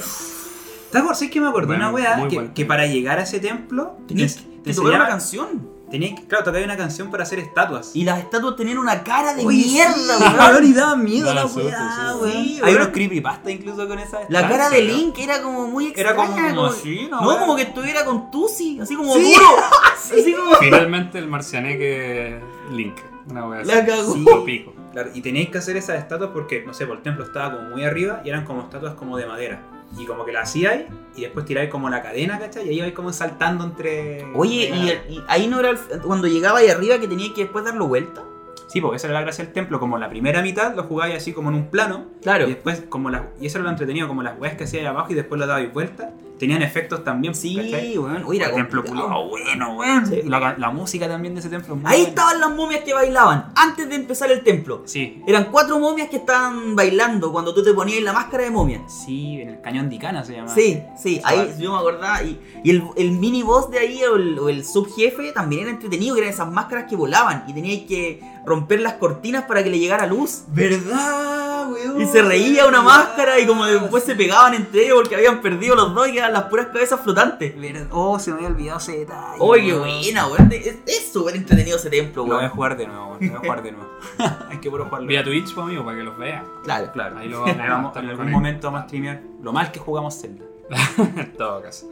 ¿Te acuerdas? ¿Sabes que me acordé de Bueno, una weá? Que, para llegar a ese templo Tenías te- que te tocar una canción. tenías que- claro, tocaba una canción para hacer estatuas. Y las estatuas tenían una cara de Oye, mierda, weón. y daba miedo Daba la weá, weón. sí, Hay unos creepypasta incluso con esa La cara ¿en de? Link era como muy extraña. Era como como- así, ¿no? No, como que estuviera con Tusi, así como Sí. duro. Así como. Finalmente el marcianeque Link. Una wea La así. cagó. Sí, pico. Claro, y teníais que hacer esas estatuas porque, no sé, por el templo estaba como muy arriba y eran como estatuas como de madera. Y como que la hacíais y después tiráis como la cadena, ¿cachai? Y ahí ibais como saltando entre... Oye, y, y ahí no era el- cuando llegaba ahí arriba que tenía que después darlo vuelta. Sí, porque esa era la gracia del templo, como la primera mitad lo jugáis así como en un plano Claro. y después como las... Y eso era lo entretenido, como las weas que hacíais abajo y después lo dabais vuelta, tenían efectos también, Sí, ¿cachai? weón. Oye, era el templo culiao, bueno, weón. Sí. La, la música también de ese templo es muy Ahí buena. estaban las momias que bailaban antes de empezar el templo. Sí, Eran cuatro momias que estaban bailando cuando tú te ponías la máscara de momia. sí, en el cañón de Icana se llama. Sí, sí, ahí yo me acordaba. Y, y el, el mini boss de ahí, o el, o el subjefe, también era entretenido, que eran esas máscaras que volaban y teníais que romper las cortinas para que le llegara luz. ¿Verdad, weón? Y se reía una ¿Verdad? máscara y como después se pegaban entre ellos porque habían perdido los dos y las puras cabezas flotantes. Oh, se me había olvidado ese detalle. ¡Oye, qué weón. buena, weón! Es es súper entretenido ese templo, Lo voy a weón. jugar de nuevo, weón. Lo voy a jugar de nuevo. Hay que puro jugarlo. Vía Twitch, pues, amigo, para que los vean. Claro. Claro, Ahí lo vamos en algún momento vamos a streamear lo mal que jugamos Zelda. en todo caso.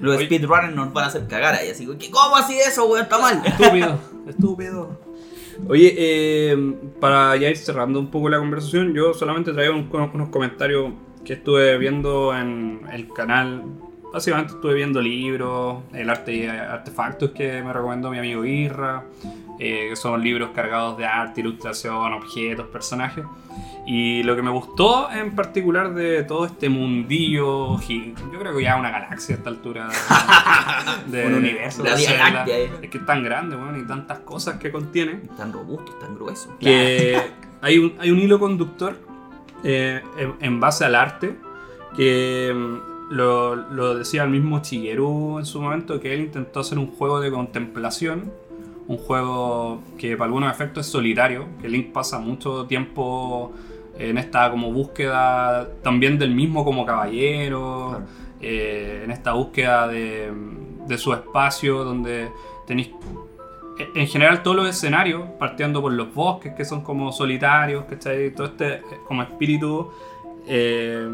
Los speedrunners nos van a hacer cagar ahí, así que ¿cómo así eso, weón? Está mal. Estúpido, estúpido. Oye, eh, para ya ir cerrando un poco la conversación, yo solamente traía un- unos comentarios que estuve viendo en el canal. Básicamente estuve viendo libros, el arte y artefactos que me recomendó mi amigo Irra, eh, que son libros cargados de arte, ilustración, objetos, personajes. Y lo que me gustó en particular de todo este mundillo, yo creo que ya una galaxia a esta altura. De, Un universo. de La Vía Zelda. Láctea, eh. Es que es tan grande, weón, y tantas cosas que contiene. Tan robusto, tan grueso. Que hay un, hay un hilo conductor eh, en, en base al arte que mm, lo, lo decía el mismo Shigeru en su momento, que él intentó hacer un juego de contemplación, un juego que para algunos efectos es solitario, que Link pasa mucho tiempo en esta como búsqueda también del mismo como caballero, Claro. eh, en esta búsqueda de, de su espacio donde tenéis en general todos los escenarios, partiendo por los bosques que son como solitarios, ¿cachai? Todo este eh, como espíritu eh,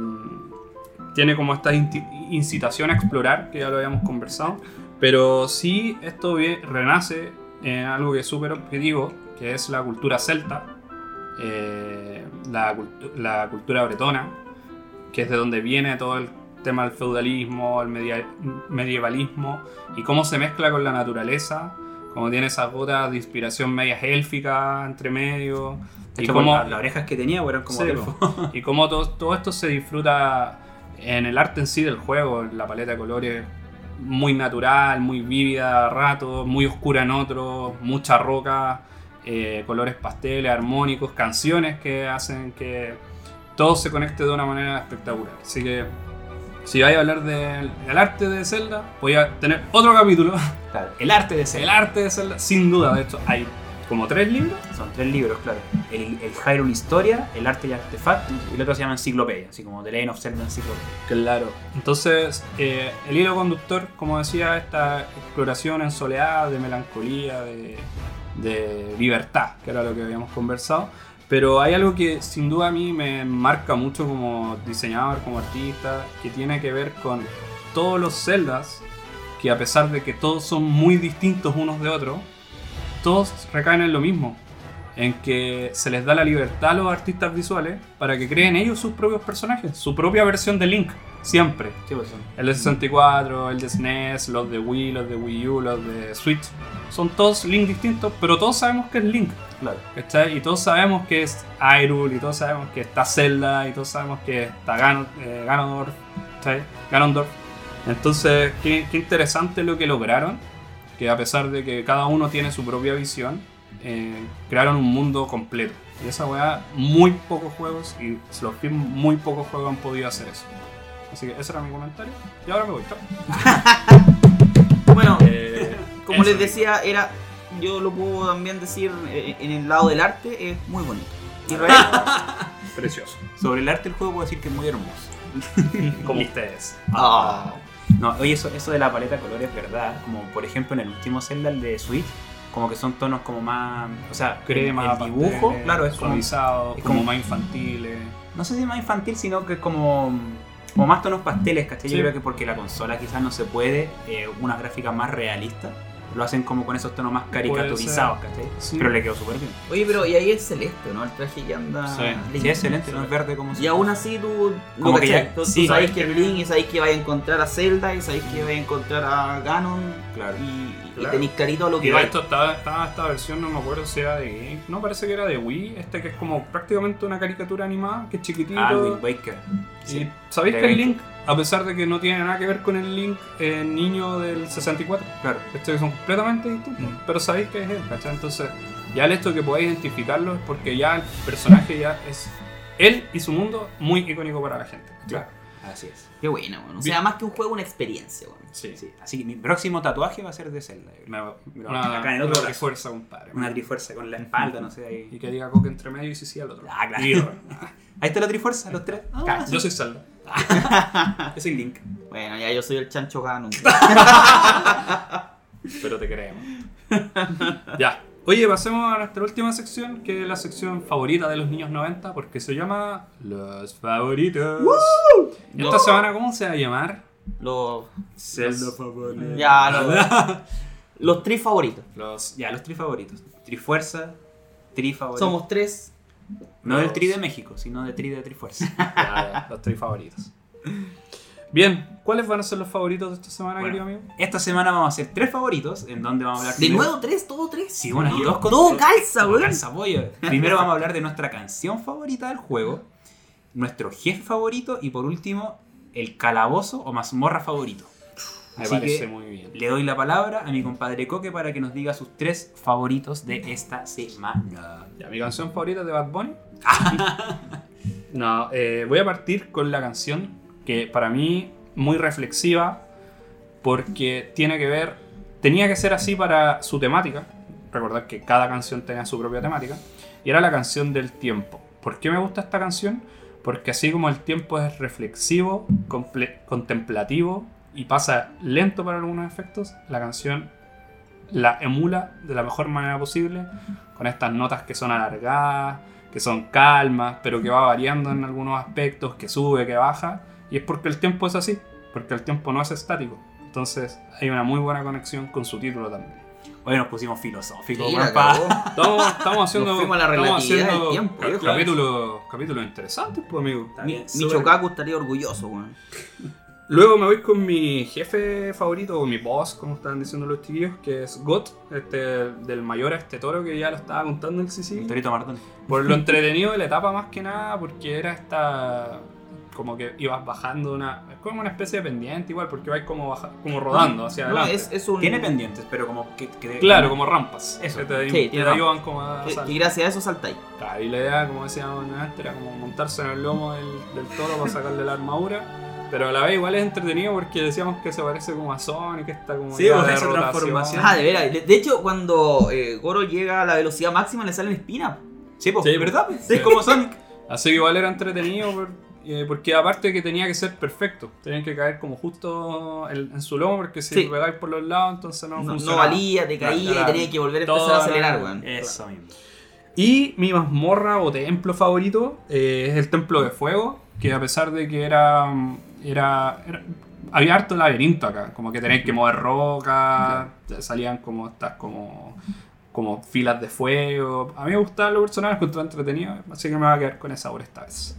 tiene como esta incitación a explorar, que ya lo habíamos conversado, pero sí esto renace en algo que es súper objetivo, que es la cultura celta, eh, la, la cultura bretona, que es de donde viene todo el tema del feudalismo, el media- medievalismo, y cómo se mezcla con la naturaleza, como tiene esas gotas de inspiración medias élficas entre medio, De y hecho, cómo, las, las orejas que tenía eran como Sí, y cómo todo, todo esto se disfruta en el arte en sí del juego, en la paleta de colores muy natural, muy vívida a ratos, muy oscura en otros, mucha roca, eh, colores pasteles, armónicos, canciones que hacen que todo se conecte de una manera espectacular. Así que si vais a hablar del, del arte de Zelda, voy a tener otro capítulo. Claro, el arte de ser. El arte de Zelda, sin duda, de hecho hay como tres libros. Son tres libros, claro. El, el Hyrule Historia, el arte y artefactos, y el otro se llama Enciclopedia, así como The Legend of Zelda Enciclopedia. Claro. Entonces, eh, el hilo conductor, como decía, esta exploración en soledad, de melancolía, de, de libertad, que era lo que habíamos conversado. Pero hay algo que sin duda a mí me marca mucho como diseñador, como artista, que tiene que ver con todos los celdas, que a pesar de que todos son muy distintos unos de otros, todos recaen en lo mismo. En que se les da la libertad a los artistas visuales para que creen ellos sus propios personajes, su propia versión de Link, siempre. Sí, pues. El de 64, el de SNES, los de Wii, los de Wii U, los de Switch. Son todos Link distintos, pero todos sabemos que es Link. Claro. ¿cachai? Y todos sabemos que es Hyrule, y todos sabemos que está Zelda, y todos sabemos que está Gano- eh, Ganondorf. ¿cachai? Ganondorf. Entonces, qué, qué interesante lo que lograron. Que a pesar de que cada uno tiene su propia visión, eh, crearon un mundo completo. Y esa weá, muy pocos juegos, y los muy pocos juegos han podido hacer eso. Así que ese era mi comentario. Y ahora me voy. chao. Bueno, Eh, como eso. les decía, era. Yo lo puedo también decir eh, en el lado del arte, es muy bonito. Israel, Precioso. Sobre el arte del juego puedo decir que es muy hermoso. Como ustedes. ah, No, oye, eso, eso de la paleta de colores es verdad. Como por ejemplo en el último Zelda, el de Switch, como que son tonos como más. O sea, Crema, el, el dibujo, pasteles, claro, es como. es como, como- más infantiles. No sé si más infantil, sino que es como. Como más tonos pasteles, ¿cachai? Sí. Yo creo que porque la consola quizás no se puede, eh, unas gráficas más realistas, lo hacen como con esos tonos más caricaturizados, ¿cachai? Sí. Pero le quedó súper bien. Oye, pero y ahí es celeste, ¿no? El traje que anda. Sí. Sí, excelente, no es verde como Y aún así tú. Como no, que ya- tú, tú sí. sabes que es Link y sabes que vas a encontrar a Zelda y sabes que vas a encontrar a Ganon. Claro. Y, y tenéis clarito a lo Y que va. esto estaba, estaba esta versión, no me acuerdo si era de Game. No, parece que era de Wii. Este que es como prácticamente una caricatura animada, que es chiquitito. Ah, Wind Waker. y ¿Sabéis que. Link, a pesar de que no tiene nada que ver con el Link eh, niño del 64, Claro. que son completamente distintos, Mm. pero sabéis que es él, ¿cachai? Entonces, ya el hecho de que podáis identificarlo es porque ya el personaje ya es él y su mundo muy icónico para la gente. Claro. Así es. Qué bueno, bueno. O sea, más que un juego, una experiencia, bueno. Sí. Sí. Así que mi próximo tatuaje va a ser de Zelda. Mira, una, acá en el otro una brazo. fuerza, compadre. Una trifuerza con la espalda, no sé. Ahí, Y que diga Coque entre medio y si sí al otro. Ah, claro. Y ahí está la trifuerza, los tres. Ah, yo soy Zelda. yo soy Link. Bueno, ya yo soy el chancho Ganon. Pero te creemos. ya. Oye, pasemos a nuestra última sección, que es la sección favorita de los niños 90, porque se llama Los Favoritos. ¿Y esta No. semana cómo se va a llamar? los. Zelda Favorito. Ya, los. los tres favoritos. Los, Ya, los tri favoritos. Trifuerza, tri favorito. Somos tres. No del tri de México, sino del tri de Trifuerza. ya, ya, los tres favoritos. Bien, ¿cuáles van a ser los favoritos de esta semana, Bueno, querido amigo? Esta semana vamos a hacer tres favoritos, en donde vamos a hablar ¿De primero- nuevo tres? ¿Todo tres? Sí, bueno, aquí dos con Todo calza, todo weón. calza, pollo. Primero vamos a hablar de nuestra canción favorita del juego, nuestro jefe favorito y por último, el calabozo o mazmorra favorito. Me Así parece que muy bien. le doy la palabra a mi compadre Coque para que nos diga sus tres favoritos de esta semana. Ya, mi canción favorita de Bad Bunny. no, eh, voy a partir con la canción que para mí muy reflexiva porque tiene que ver, tenía que ser así para su temática, recordar que cada canción tenía su propia temática, y era la canción del tiempo. ¿Por qué me gusta esta canción? Porque así como el tiempo es reflexivo, contemplativo y pasa lento para algunos efectos, la canción la emula de la mejor manera posible, con estas notas que son alargadas, que son calmas, pero que va variando en algunos aspectos, que sube, que baja, y es porque el tiempo es así, porque el tiempo no es estático. Entonces hay una muy buena conexión con su título también. Hoy nos pusimos filosóficos, Sí. Estamos, estamos haciendo, Nos fuimos a la estamos haciendo del tiempo, capítulos, capítulos interesantes, pues amigo. Mi, estaría orgulloso, weón. Luego me voy con mi jefe favorito, o mi boss, como estaban diciendo los chiquillos, que es Got, este, del mayor a este toro que ya lo estaba contando el CC. El Torito Martón. Por lo entretenido de la etapa más que nada, porque era esta... Como que ibas bajando una... Es como una especie de pendiente igual, porque vais como, baja- como rodando hacia No, adelante. es, es un. Tiene pendientes, pero como que. que- Claro, como rampas. Eso. Que te, Sí, te tiene ayudan como a... que, que gracias a eso saltáis. Claro, y la idea, como decíamos antes, era como montarse en el lomo del, del toro para sacarle la armadura. Pero a la vez igual es entretenido porque decíamos que se parece como a Sonic, esta como Sí, pues, de esa rotación. transformación. Ah, de veras. De, de hecho, cuando eh, Goro llega a la velocidad máxima, le salen espinas. Sí, pues, Sí, ¿verdad? sí. Es como Sonic. Así que igual era entretenido por- eh, porque aparte que tenía que ser perfecto. Tenían que caer como justo en, en su lomo porque si Sí. pegáis por los lados entonces no, No, no valía, te caía Claro. y tenías que volver a empezar a era- acelerar, weón. Eso mismo. Y mi mazmorra o templo favorito eh, es el templo de fuego, que a pesar de que era, era, era- había harto laberinto acá, como que tenéis que mover rocas, salían como estas como como filas de fuego. A mí me gustaban los personajes, encontré entretenido, así que me va a quedar con esa por esta vez.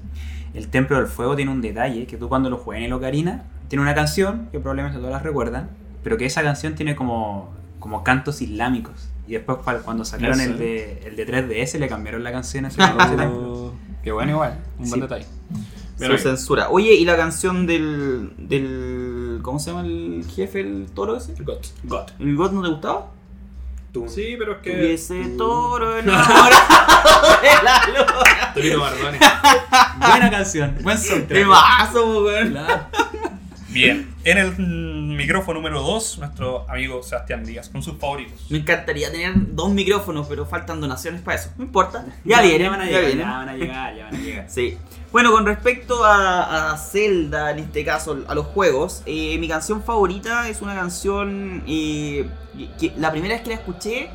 El Templo del Fuego tiene un detalle que tú cuando lo juegas en el Ocarina, tiene una canción que probablemente todas las recuerdan, pero que esa canción tiene como, como cantos islámicos. Y después cuando sacaron el de, el de 3DS le cambiaron la canción a ese templo. Qué bueno igual, un Sí. buen detalle. Su Bien, censura. Oye, ¿y la canción del, del. ¿Cómo se llama el jefe, el toro ese? God. God. ¿El God no te gustaba? Sí, pero es que... Tuviese toro enamorado de la luna. Torito Bardone. Buena canción, buen soundtrack. Temazo, weón. Claro. Bien, en el micrófono número 2, nuestro amigo Sebastián Díaz, con sus favoritos. Me encantaría tener dos micrófonos, pero faltan donaciones para eso. No importa. Ya vienen, ya van a ya llegar, vienen. ya van a llegar, ya van a llegar. Sí. Bueno, con respecto a, a Zelda, en este caso, a los juegos, eh, mi canción favorita es una canción eh, que la primera vez que la escuché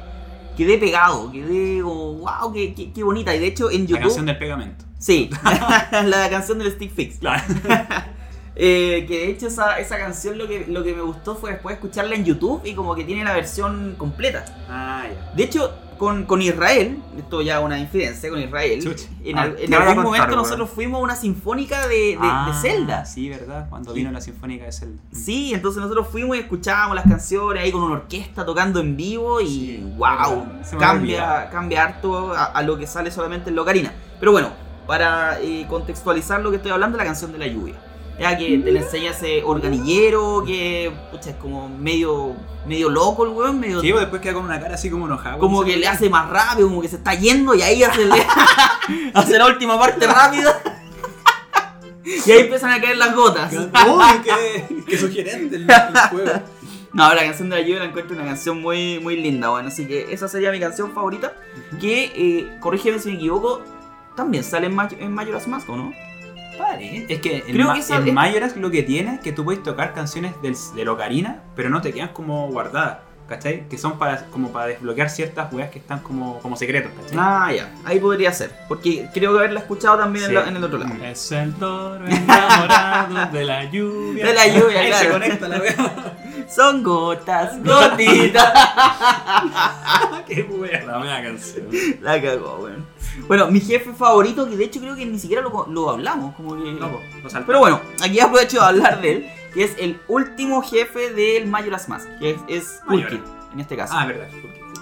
quedé pegado, quedé wow, qué, qué- qué bonita. Y de hecho en La YouTube... canción del pegamento. Sí, la canción del Stick Fix. Claro. Eh, que de hecho esa, esa canción lo que, lo que me gustó fue después escucharla en YouTube y como que tiene la versión completa. Ah, ya. De hecho, con, con Israel, esto ya una infidencia con Israel, en, Ah, al- en ¿qué van a algún contar, momento nosotros fuimos a una sinfónica de, de, Ah, de Zelda. Sí, ¿verdad? Cuando vino la sinfónica de Zelda. Sí, entonces nosotros fuimos y escuchábamos las canciones ahí con una orquesta tocando en vivo y Sí, wow, cambia, harto a, a lo que sale solamente en Locarina. Pero bueno, para eh, contextualizar lo que estoy hablando, la canción de la lluvia. Ya que te le enseña ese organillero que pucha, es como medio, medio loco el weón, medio Sí, pues después queda con una cara así como enojada. como que le hace más rápido, como que se está yendo y ahí hace, hace la última parte rápida. y ahí empiezan a caer las gotas. Uy, qué, qué sugerente el, el juego. No, la canción de la lluvia la encuentro una canción muy, muy linda, bueno, así que esa sería mi canción favorita. Que, eh, corrígeme si me equivoco, también sale en, Maj- en Majora's Mask, ¿o no? Es que en, Creo que en Majora's lo que tiene es que tú puedes tocar canciones del, del Ocarina, pero no te quedan como guardadas, ¿cachai? Que son para, como para desbloquear ciertas weas que están como, como secretos, ¿cachai? Ah, ya, ahí podría ser, porque creo que haberla escuchado también en, la- en el otro lado. Es el toro enamorado de la lluvia. De la lluvia, Ahí se claro. conecta la wea. Son gotas, gotitas. qué wea. La canción. La cagó, weón. Bueno, mi jefe favorito, que de hecho creo que ni siquiera lo, lo hablamos, como que... No, po, no salta. Pero bueno, aquí aprovecho de hablar de él, que es el último jefe del Majora's Mask, que es, es Skull. Kid, en este caso. Ah, verdad.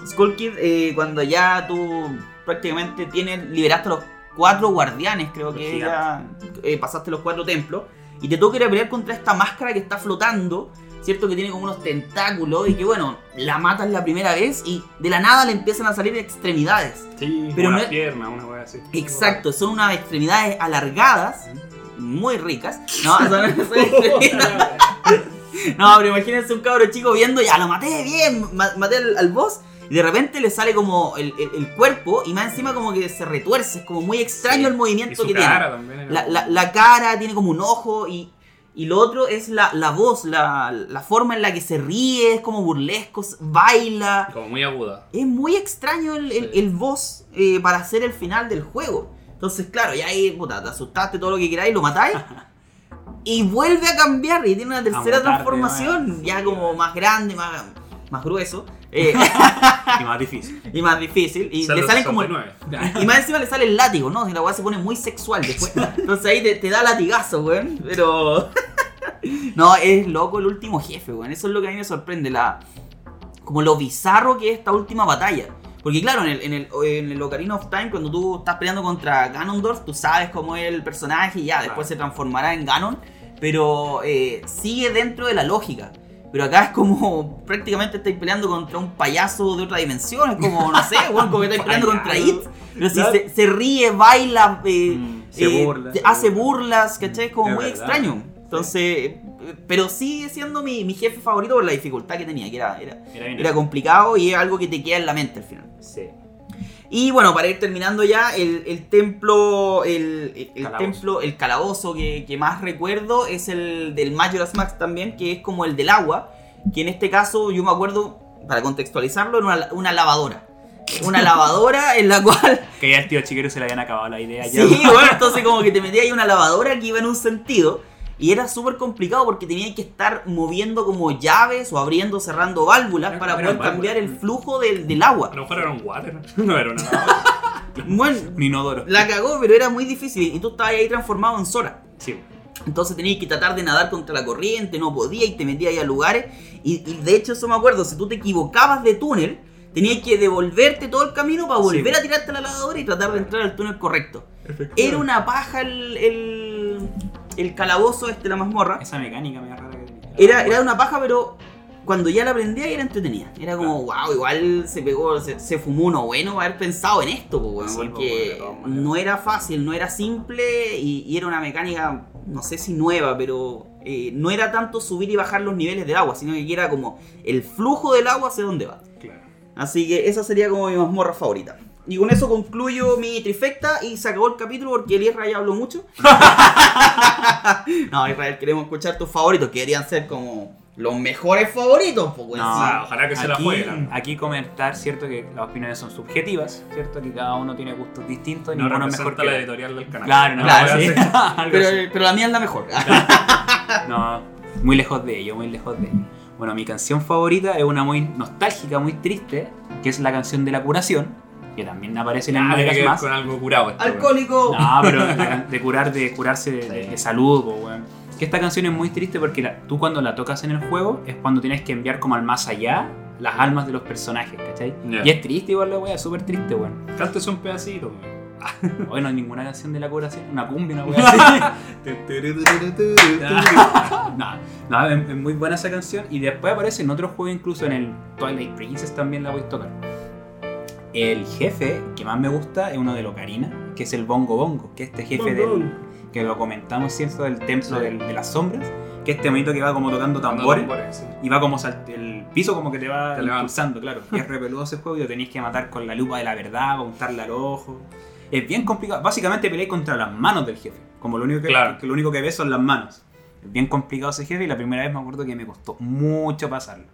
Skull Kid, eh, cuando ya tú prácticamente tienes, liberaste a los cuatro guardianes, creo Los que ya eh, pasaste los cuatro templos, y te toca ir a pelear contra esta máscara que está flotando, ¿cierto? Que tiene como unos tentáculos, y que bueno, la matas la primera vez y de la nada le empiezan a salir extremidades. Sí, Pero no una es- pierna, una wea así. Exacto, son unas extremidades alargadas, muy ricas. No, son, son extremidades- No, pero imagínense un cabro chico viendo, ya lo maté bien, ma- maté al, al boss. Y y de repente le sale como el, el- el cuerpo y más encima como que se retuerce, es como muy extraño el Y movimiento su que cara también tiene. La, la- la cara tiene como un ojo y, y lo otro es la, la voz, la, la forma en la que se ríe, es como burlesco, baila. Como muy aguda. Es muy extraño el, el, Sí. el boss eh, para hacer el final del juego. Entonces, claro, ya ahí, puta, te asustaste todo lo que queráis, lo matáis. y vuelve a cambiar y tiene una tercera transformación, ¿no? ya como más grande, más, más grueso. Eh, Y más difícil. y más difícil. Y Zelda le salen como. 69. Y más encima le sale el látigo, ¿no? Y la weá se pone muy sexual después. Entonces ahí te, te da latigazo, weón. Pero. no, es loco el último jefe, weón. Eso es lo que a mí me sorprende. La. Como lo bizarro que es esta última batalla. Porque claro, en el, en el, en el Ocarina of Time, cuando tú estás peleando contra Ganondorf, tú sabes cómo es el personaje y ya, después Claro. se transformará en Ganon. Pero eh, sigue dentro de la lógica. Pero acá es como prácticamente estáis peleando contra un payaso de otra dimensión. Es como, no sé, weón, como que estáis peleando contra It. Pero si se, se ríe, baila, eh, Mm, se eh, burla. te- hace burlas, ¿cachai? Es como Es muy verdad. extraño. Entonces, eh, pero sigue siendo mi, mi jefe favorito por la dificultad que tenía, que era, era, Era era complicado y es algo que te queda en la mente al final. Sí. Y bueno, para ir terminando ya, el, el templo, el, el- templo, el calabozo que, que más recuerdo es el del Majora's Max también, que es como el del agua, que en este caso yo me acuerdo, para contextualizarlo, era una, una lavadora. Una lavadora en la cual Que ya el tío chiquero se le habían acabado la idea. Sí, ya. bueno, entonces como que te metía ahí una lavadora que iba en un sentido y era súper complicado porque tenía que estar moviendo como llaves o abriendo, cerrando válvulas Era- para era poder válvula. cambiar el flujo del, del agua. A lo mejor era un water, no era una. Bueno, inodoro. la cagó, pero era muy difícil y tú estabas ahí transformado en Sora. Sí. Entonces tenías que tratar de nadar contra la corriente, no podía y te metías ahí a lugares. Y, y de hecho eso me acuerdo, si tú te equivocabas de túnel, tenías que devolverte todo el camino para volver Sí. a tirarte a la lavadora y tratar de entrar al túnel correcto. Era una paja el, el, el calabozo este, la mazmorra. Esa mecánica me da rara que tenía. Era, era una paja, pero cuando ya la aprendía era entretenida. Era como, wow, igual se pegó, se, se fumó uno bueno haber pensado en esto, po, Sí, porque no era fácil, no era simple y, y era una mecánica, no sé si nueva, pero eh, no era tanto subir y bajar los niveles del agua, sino que era como el flujo del agua hacia dónde va. Claro. Así que esa sería como mi mazmorra favorita. Y con eso concluyo mi trifecta y se acabó el capítulo porque el Israel ya habló mucho. no, Israel, queremos escuchar tus favoritos, que deberían ser como los mejores favoritos. Pues, No, sí. Ah, ojalá que se la jueguen. Aquí comentar, ¿cierto? Que las opiniones son subjetivas, ¿cierto? Que cada uno tiene gustos distintos y No ninguno es mejor que la el- editorial del canal. Claro, no, Claro, sí. pero, pero la mía es la mejor. No, muy lejos de ello, muy lejos de ello. Bueno, mi canción favorita es una muy nostálgica, muy triste, que es la canción de la curación, que también aparece en ver Mask. con algo curado esto. Alcohólico. No, pero la de curar, de curarse de, de- Sí. de salud, po, weón. Que esta canción es muy triste porque la- tú cuando la tocas en el juego es cuando tienes que enviar como al más allá las almas de los personajes, ¿cachai? Ya. Y es triste igual la wea, súper triste, weón. Cántese un pedacito. weón. Hoy no hay ninguna canción de la curación, una cumbia, una wea así. no, no, es, es muy buena esa canción. Y después aparece en otro juego, incluso en el Twilight Princess también la voy a tocar. El jefe que más me gusta es uno de Ocarina, que es el Bongo Bongo, que es este jefe del, que lo comentamos siempre del templo Sí. del- de las sombras, que es este monito que va como tocando tambores tambores, sí. y va como salt- el piso como que te va Te impulsando, claro. Y es repeludo ese juego y lo tenéis que matar con la lupa de la verdad, apuntarle al ojo. Es bien complicado. Básicamente peleáis contra las manos del jefe. Como lo único que, Claro. que lo único que ves son las manos. Es bien complicado ese jefe y la primera vez me acuerdo que me costó mucho pasarlo.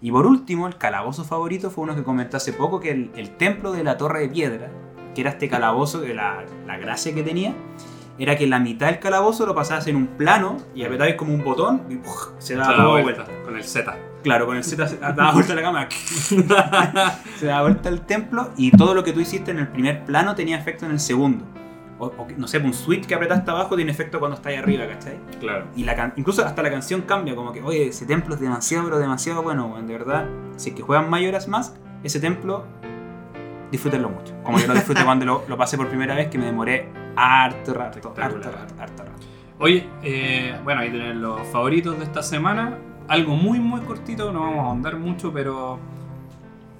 Y por último, el calabozo favorito fue uno que comenté hace poco, que el, el templo de la torre de piedra, que era este calabozo, que la, la gracia que tenía, era que la mitad del calabozo lo pasabas en un plano y apretabais como un botón y se daba da vuelta, vuelta. con el Z. Claro, con el Z se daba vuelta la cámara. se daba vuelta el templo y todo lo que tú hiciste en el primer plano tenía efecto en el segundo. O, no sé, un switch que apretaste abajo tiene efecto cuando está ahí arriba, ¿cachai? Claro. Y la incluso hasta la canción cambia, como que, oye, ese templo es demasiado, pero demasiado bueno, de verdad. Si es que juegan Mayoras más, ese templo, disfrútenlo mucho. Como yo lo disfruté cuando lo, lo pasé por primera vez, que me demoré harto rato, harto rato, harto rato. Oye, eh, bueno, ahí tienen los favoritos de esta semana. Algo muy, muy cortito, no vamos a ahondar mucho, pero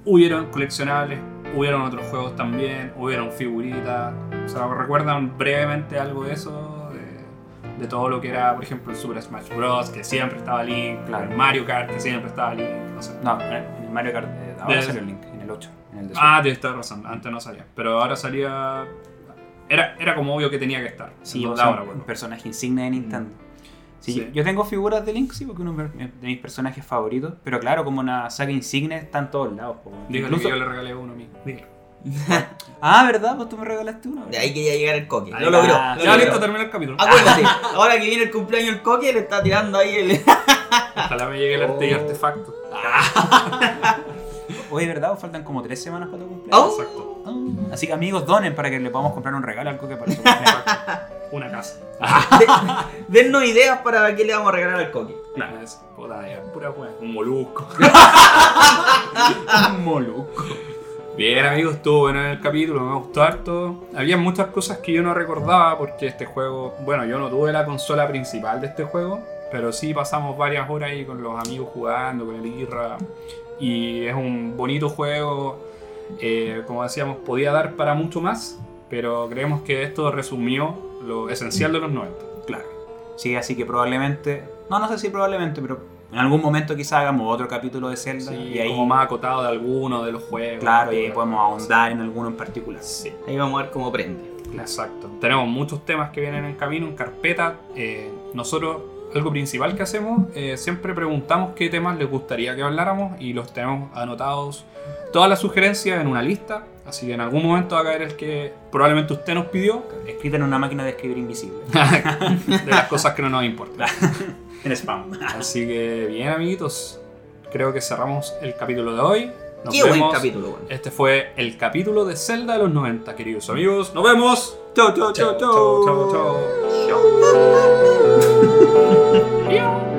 hubieron coleccionables, hubieron otros juegos también, hubieron figuritas. O sea, ¿recuerdan brevemente algo de eso? De, de todo lo que era, por ejemplo, el Super Smash Bros., que siempre estaba Link, Claro. el Mario Kart, que siempre estaba Link, no sé. No, en El Mario Kart. eh, ahora De- salió el Link, en el 8. En el Ah, tienes toda razón. Antes no salía. Pero ahora salía. Era, era como obvio que tenía que estar. Sí, o sea, ahora, un personaje insignia de Nintendo. Sí, Sí. Yo, yo tengo figuras de Link, sí, porque uno de mis personajes favoritos. Pero claro, como una saga insignia está en todos lados. Dígale Incluso- que yo le regalé uno a mí. Ah, ¿verdad? Pues tú me regalaste uno. De ahí quería llegar el coque. Ahí Lo logró. lo Ya logró. listo, termina el capítulo. Acuérdate, ahora que viene el cumpleaños el coque, le está tirando ahí el. Ojalá me llegue el arte y Oh. artefacto. Oye, ¿verdad? Faltan como tres semanas para tu cumpleaños. Oh. Exacto. Ah, Así que amigos, donen para que le podamos comprar un regalo al coque para su cumpleaños. Una casa. De- Dennos ideas para qué le vamos a regalar al coque. Claro, es puta, ya, pura wea. Un molusco. un moluco. Bien, amigos, estuvo bueno el capítulo, me gustó harto. Había muchas cosas que yo no recordaba porque este juego, bueno, yo no tuve la consola principal de este juego, pero sí pasamos varias horas ahí con los amigos jugando, con el Irra. Y es un bonito juego, eh, como decíamos, podía dar para mucho más, pero creemos que esto resumió lo esencial de los 90. Claro. Sí, así que probablemente. No, no sé si probablemente, pero en algún momento quizá hagamos otro capítulo de Zelda. Sí, y ahí, como más acotado de alguno de los juegos. claro, y ahí podemos ahondar en alguno en particular. Sí. Ahí vamos a ver cómo prende. Exacto. Tenemos muchos temas que vienen en camino, en carpeta. Eh, nosotros, algo principal que hacemos, eh, siempre preguntamos qué temas les gustaría que habláramos y los tenemos anotados, todas las sugerencias en una lista. Así que en algún momento va a caer el que probablemente usted nos pidió, Escrita en una máquina de escribir invisible. de las cosas que no nos importan. en spam. Así que bien, amiguitos, creo que cerramos el capítulo de hoy. Nos Qué buen vemos. capítulo, bueno. Este fue el capítulo de Zelda de los 90, queridos amigos. Nos vemos. Chau, chau, chau, chau. chau, chau. chau. Tchau.